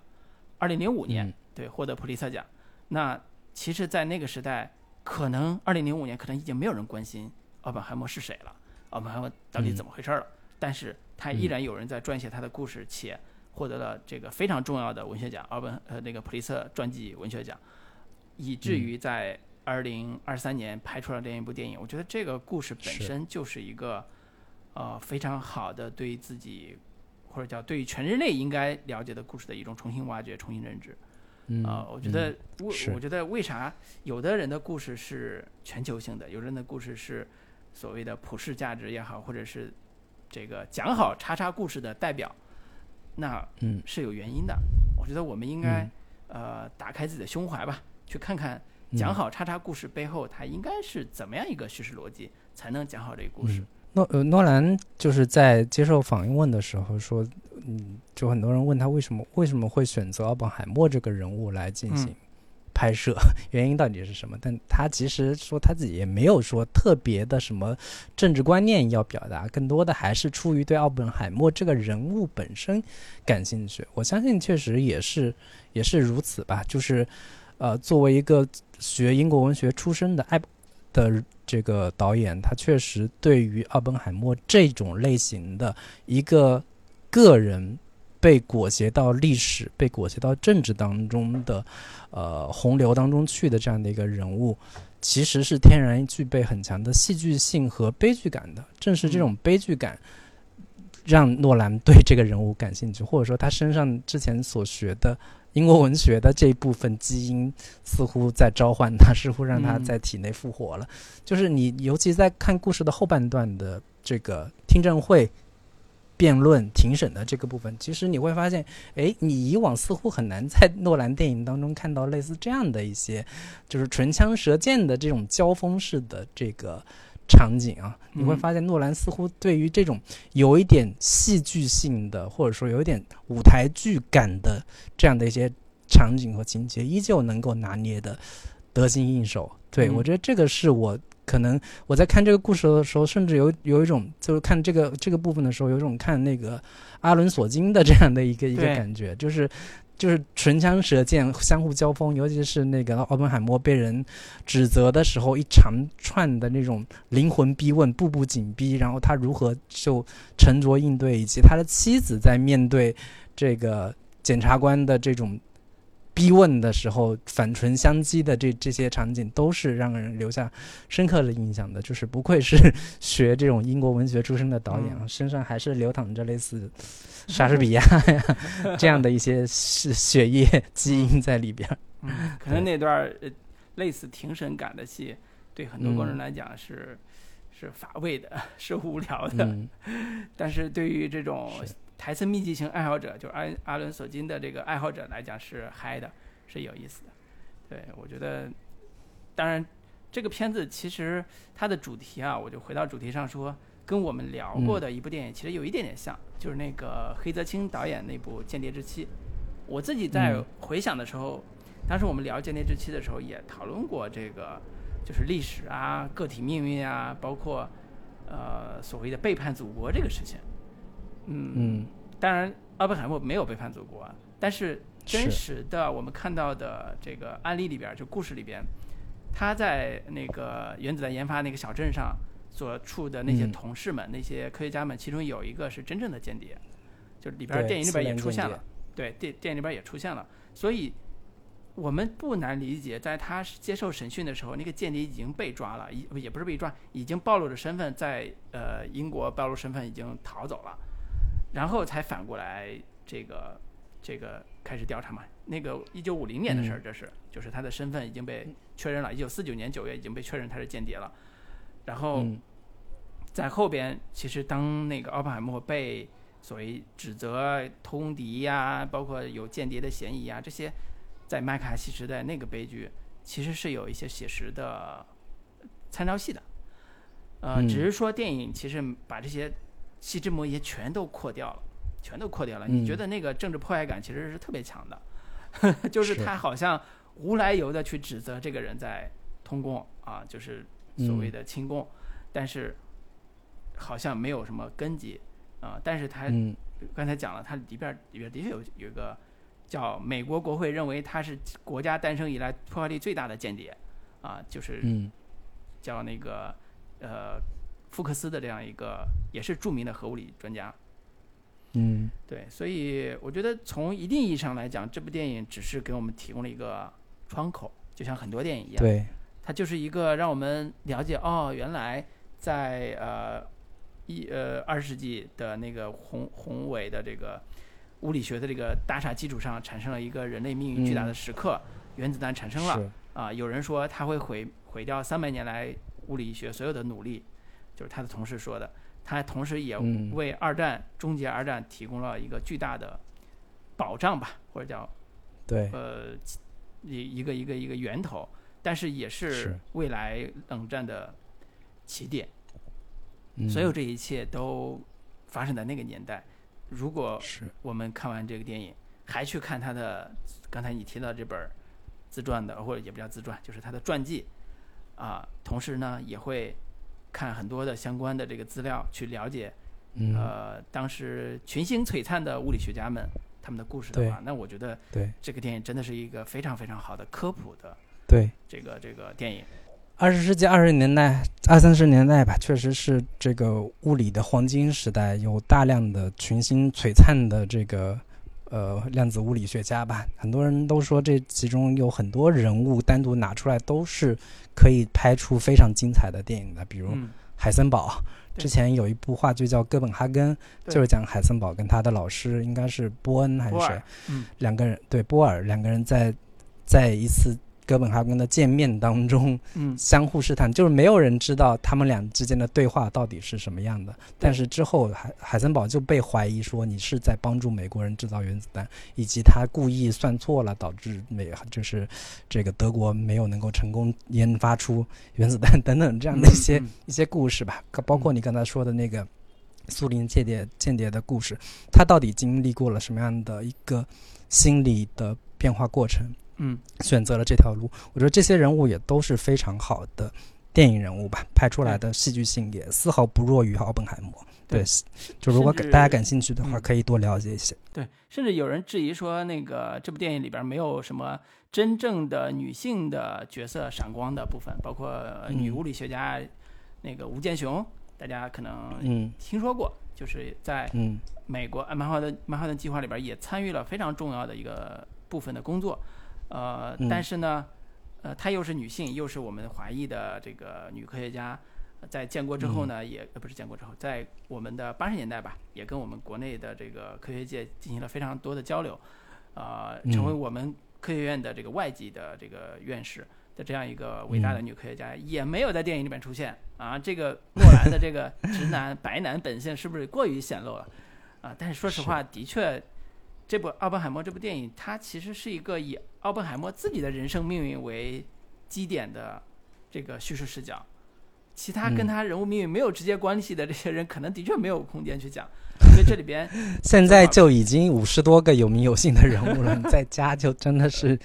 二零零五年，对，获得普利策奖。那其实，在那个时代，可能二零零五年可能已经没有人关心奥本海默是谁了，奥本海默到底怎么回事了。但是他依然有人在撰写他的故事，且获得了这个非常重要的文学奖，奥本呃那个普利策传记文学奖，以至于在。二零二三年拍出了这样一部电影，我觉得这个故事本身就是一个，呃，非常好的对自己或者叫对全人类应该了解的故事的一种重新挖掘、重新认知。啊，我觉得为我觉得为啥有的人的故事是全球性的，有人的故事是所谓的普世价值也好，或者是这个讲好叉叉故事的代表，那嗯是有原因的。我觉得我们应该呃打开自己的胸怀吧，去看看。讲好叉叉故事背后，它应该是怎么样一个叙事逻辑，才能讲好这个故事？诺呃诺兰就是在接受访问的时候说，嗯，就很多人问他为什么为什么会选择奥本海默这个人物来进行拍摄，[laughs] 原因到底是什么？但他其实说他自己也没有说特别的什么政治观念要表达，更多的还是出于对奥本海默这个人物本身感兴趣。我相信确实也是也是如此吧，就是呃作为一个。学英国文学出身的爱的这个导演，他确实对于奥本海默这种类型的一个个人被裹挟到历史、被裹挟到政治当中的呃洪流当中去的这样的一个人物，其实是天然具备很强的戏剧性和悲剧感的。正是这种悲剧感，让诺兰对这个人物感兴趣，或者说他身上之前所学的。英国文学的这一部分基因似乎在召唤他，似乎让他在体内复活了。就是你，尤其在看故事的后半段的这个听证会、辩论、庭审的这个部分，其实你会发现，哎，你以往似乎很难在诺兰电影当中看到类似这样的一些，就是唇枪舌剑的这种交锋式的这个。场景啊，你会发现诺兰似乎对于这种有一点戏剧性的，或者说有一点舞台剧感的这样的一些场景和情节，依旧能够拿捏的得心应手。对我觉得这个是我可能我在看这个故事的时候，甚至有有一种就是看这个这个部分的时候，有一种看那个阿伦索金的这样的一个一个感觉，就是。就是唇枪舌剑，相互交锋，尤其是那个奥本海默被人指责的时候，一长串的那种灵魂逼问，步步紧逼，然后他如何就沉着应对，以及他的妻子在面对这个检察官的这种。逼问的时候，反唇相讥的这这些场景，都是让人留下深刻的印象的。就是不愧是学这种英国文学出身的导演啊，身上还是流淌着类似莎士比亚呀 [laughs] 这样的一些血血液基因在里边。嗯，可能那段类似庭审感的戏，对很多观众来讲是是乏味的，是无聊的。[laughs] 但是对于这种。台词密集型爱好者，就是阿阿伦索金的这个爱好者来讲是嗨的，是有意思的。对我觉得，当然这个片子其实它的主题啊，我就回到主题上说，跟我们聊过的一部电影其实有一点点像，就是那个黑泽清导演那部《间谍之妻》。我自己在回想的时候，当时我们聊《间谍之妻》的时候也讨论过这个，就是历史啊、个体命运啊，包括呃所谓的背叛祖国这个事情。嗯。嗯，当然，奥本海默没有背叛祖国，但是真实的我们看到的这个案例里边，就故事里边，他在那个原子弹研发那个小镇上所处的那些同事们、那些科学家们，其中有一个是真正的间谍，就里边电影里边也出现了，对电电影里边也出现了，所以我们不难理解，在他接受审讯的时候，那个间谍已经被抓了，也也不是被抓，已经暴露了身份，在呃英国暴露身份，已经逃走了。然后才反过来这个这个开始调查嘛。那个一九五零年的事儿，嗯这是就是他的身份已经被确认了，一九四九年九月已经被确认他是间谍了。然后嗯在后边，其实当那个奥本海默被所谓指责通敌呀、包括有间谍的嫌疑呀、这些，在麦卡锡时代那个悲剧，其实是有一些写实的参照系的。呃，嗯只是说电影其实把这些细枝末节全都扩掉了，全都扩掉了。你嗯觉得那个政治迫害感其实是特别强的，[laughs] 就是是他好像无来由的去指责这个人在通共啊，就是所谓嗯的亲共，但是好像没有什么根基啊。但是他嗯刚才讲了，他里边里边的确有有一个叫美国国会认为他是国家诞生以来破坏力最大的间谍啊，就是嗯叫那个呃福克斯的这样一个也是著名的核物理专家。嗯对，所以我觉得从一定意义上来讲，这部电影只是给我们提供了一个窗口，就像很多电影一样，对，它就是一个让我们了解哦，原来在呃一呃二十世纪的那个宏宏伟的这个物理学的这个大厦基础上，产生了一个人类命运巨大的时刻，原子弹产生了。是啊，有人说它会毁毁掉三百年来物理学所有的努力，就是他的同事说的。他同时也嗯为二战终结二战提供了一个巨大的保障吧，或者叫对，呃一一个一个一个源头，但是也是是未来冷战的起点。嗯所有这一切都发生在那个年代。如果我们看完这个电影，还去看他的刚才你提到这本自传的，或者也不叫自传，就是他的传记啊。同时呢，也会看很多的相关的这个资料，去了解嗯呃当时群星璀璨的物理学家们他们的故事的话，那我觉得对这个电影真的是一个非常非常好的科普的对。这个这个电影。二十世纪二十年代、二三十年代吧，确实是这个物理的黄金时代，有大量的群星璀璨的这个呃量子物理学家吧。很多人都说这其中有很多人物单独拿出来都是可以拍出非常精彩的电影的，比如嗯，海森堡。对。之前有一部话剧叫《哥本哈根》，就是讲海森堡跟他的老师应该是波恩还是谁，嗯，两个人对波尔两个人在在一次哥本哈根的见面当中，嗯相互试探，就是没有人知道他们俩之间的对话到底是什么样的。但是之后海海森堡就被怀疑说你是在帮助美国人制造原子弹，以及他故意算错了，导致美就是这个德国没有能够成功研发出原子弹等等这样的一些、嗯嗯一些故事吧。包括你刚才说的那个苏联间谍间谍的故事，他到底经历过了什么样的一个心理的变化过程？嗯，选择了这条路。我觉得这些人物也都是非常好的电影人物吧，拍出来的戏剧性也丝毫不弱于奥本海默。对对，就如果大家感兴趣的话，嗯。可以多了解一些。对，甚至有人质疑说，那个这部电影里边没有什么真正的女性的角色闪光的部分，包括呃女嗯物理学家那个吴健雄，大家可能嗯听说过，就是在嗯。美国呃曼哈顿曼哈顿计划里边也参与了非常重要的一个部分的工作，呃，嗯但是呢，呃，她又是女性，又是我们华裔的这个女科学家，呃在建国之后呢，也呃不是建国之后，在我们的八十年代吧，也跟我们国内的这个科学界进行了非常多的交流，呃，成为嗯我们科学院的这个外籍的这个院士的这样一个伟大的女科学家，也没有在电影里面出现啊。这个诺兰的这个直男 [laughs] 白男本性是不是过于显露了啊？但是说实话，的确，这部《奥本海默》这部电影，它其实是一个以奥本海默自己的人生命运为基点的这个叙事视角。其他跟嗯他人物命运没有直接关系的这些人，可能的确没有空间去讲。[laughs] 所以这里边 [laughs] 现在就已经五十多个有名有姓的人物了，[laughs] 你在家就真的是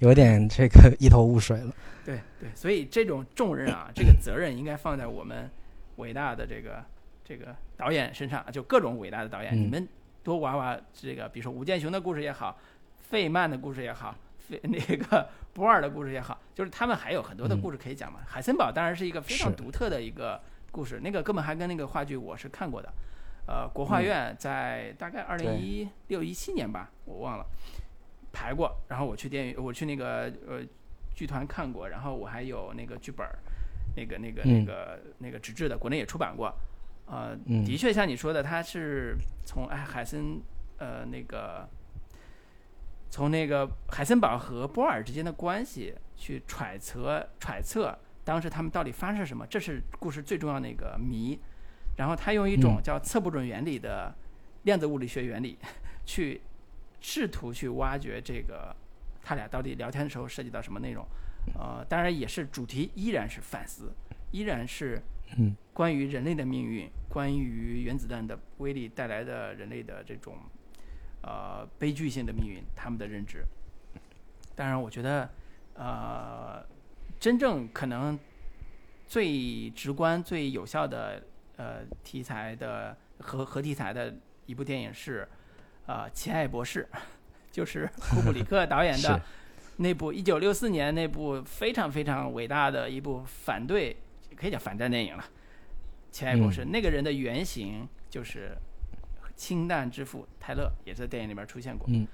有点这个一头雾水了。对对，所以这种重任啊，这个责任应该放在我们伟大的这个这个导演身上，就各种伟大的导演，嗯你们多玩玩这个，比如说吴健雄的故事也好，费曼的故事也好，费那个 [laughs] 博尔的故事也好，就是他们还有很多的故事可以讲嘛。海森堡当然是一个非常独特的一个故事，那个哥本哈根那个话剧我是看过的，呃，国画院在大概二零一六一七年吧，我忘了。排过，然后我去电影，我去那个呃剧团看过，然后我还有那个剧本儿，那个那个那嗯。个那个纸质的，国内也出版过。呃，嗯的确像你说的，他是从哎海森呃那个从那个海森堡和波尔之间的关系去揣测揣测当时他们到底发生什么，这是故事最重要的一个谜。然后他用一种叫测不准原理的量子物理学原理 [laughs] 去试图去挖掘这个他俩到底聊天的时候涉及到什么内容。呃，当然也是主题依然是反思，依然是嗯关于人类的命运，关于原子弹的威力带来的人类的这种呃悲剧性的命运，他们的认知。当然，我觉得呃，真正可能最直观、最有效的呃题材的核核题材的一部电影是呃《奇爱博士》，[laughs] 就是库布里克导演的。[laughs] 那部一九六四年那部非常非常伟大的一部反对，可以讲反战电影了，《奇爱博士》那个人的原型就是氢弹之父泰勒，也在电影里面出现过。嗯。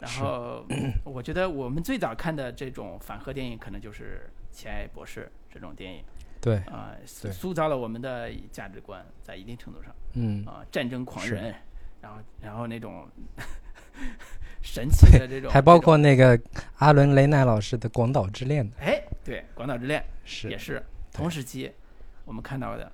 然后我觉得我们最早看的这种反核电影，可能就是《奇爱博士》这种电影对，啊、对。塑造了我们的价值观，在一定程度上嗯。啊、战争狂人，然后然后那种 [laughs] 神奇的这种，还包括那个阿伦雷奈老师的《广岛之恋》哎，对，《广岛之恋》是也是是同时期我们看到的，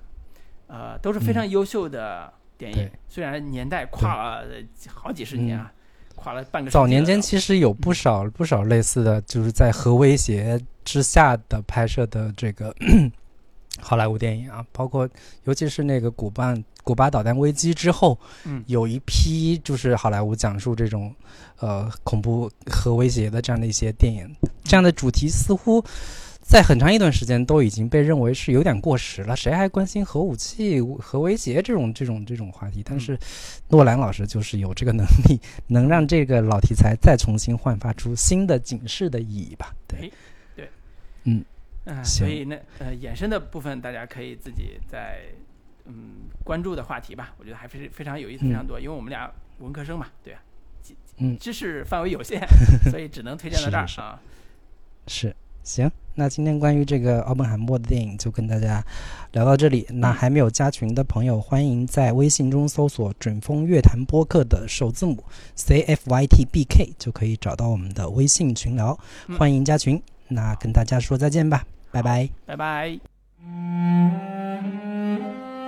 呃，都是非常优秀的电影。对。虽然年代跨了好几十年啊，跨了半个早年间其实有不少不少类似的，就是在核威胁之下的拍摄的这个 [clears throat] 好莱坞电影啊，包括尤其是那个古巴古巴导弹危机之后，嗯。有一批就是好莱坞讲述这种呃恐怖核威胁的这样的一些电影，这样的主题似乎。在很长一段时间都已经被认为是有点过时了，谁还关心核武器、核威胁这种这种这种话题？但是诺兰老师就是有这个能力，能让这个老题材再重新焕发出新的警示的意义吧？对，对，嗯。啊、行。所以那呃衍生的部分大家可以自己在嗯关注的话题吧，我觉得还是非常有意思，非常多，因为我们俩文科生嘛，对啊，知嗯。知识范围有限，[laughs] 所以只能推荐到这儿啊。是行。那今天关于这个奥本海默的电影就跟大家聊到这里。那还没有加群的朋友，欢迎在微信中搜索“准风乐坛播客”的首字母 C F Y T B K，就可以找到我们的微信群聊，嗯欢迎加群。那跟大家说再见吧，拜拜。拜拜。Thank